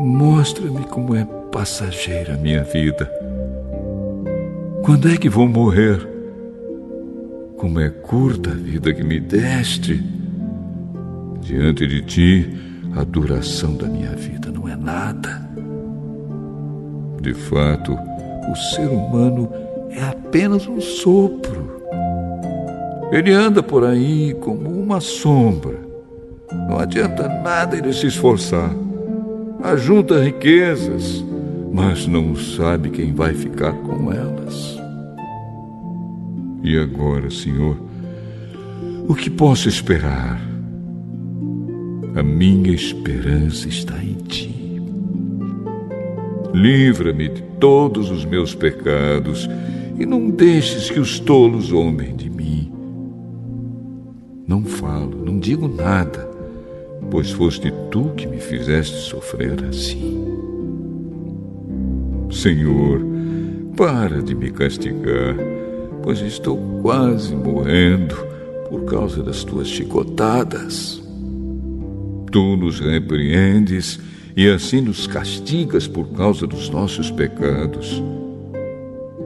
Mostra-me como é passageira a minha vida. Quando é que vou morrer? Como é curta a vida que me deste. Diante de ti, a duração da minha vida não é nada. De fato, o ser humano é apenas um sopro. Ele anda por aí como uma sombra. Não adianta nada ele se esforçar. Ajunta riquezas, mas não sabe quem vai ficar com elas. E agora, Senhor, o que posso esperar? A minha esperança está em Ti. Livra-me de todos os meus pecados e não deixes que os tolos zombem de mim. Não falo, não digo nada, pois foste tu que me fizeste sofrer assim. Senhor, para de me castigar, pois estou quase morrendo por causa das tuas chicotadas. Tu nos repreendes e assim nos castigas por causa dos nossos pecados.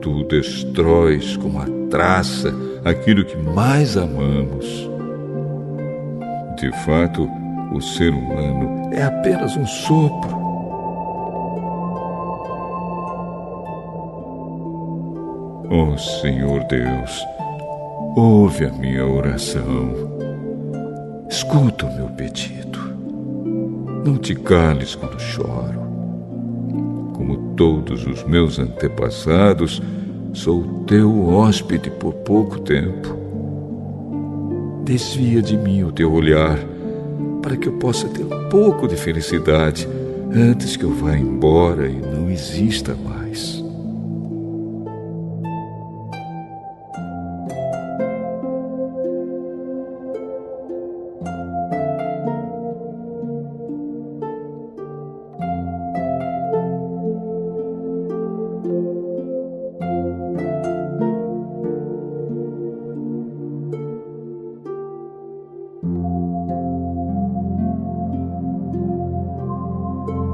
Tu destróis como a traça aquilo que mais amamos. De fato, o ser humano é apenas um sopro. Oh Senhor Deus, ouve a minha oração. Escuta o meu pedido. Não te cales quando choro. Como todos os meus antepassados, sou teu hóspede por pouco tempo. Desvia de mim o teu olhar, para que eu possa ter um pouco de felicidade antes que eu vá embora e não exista mais.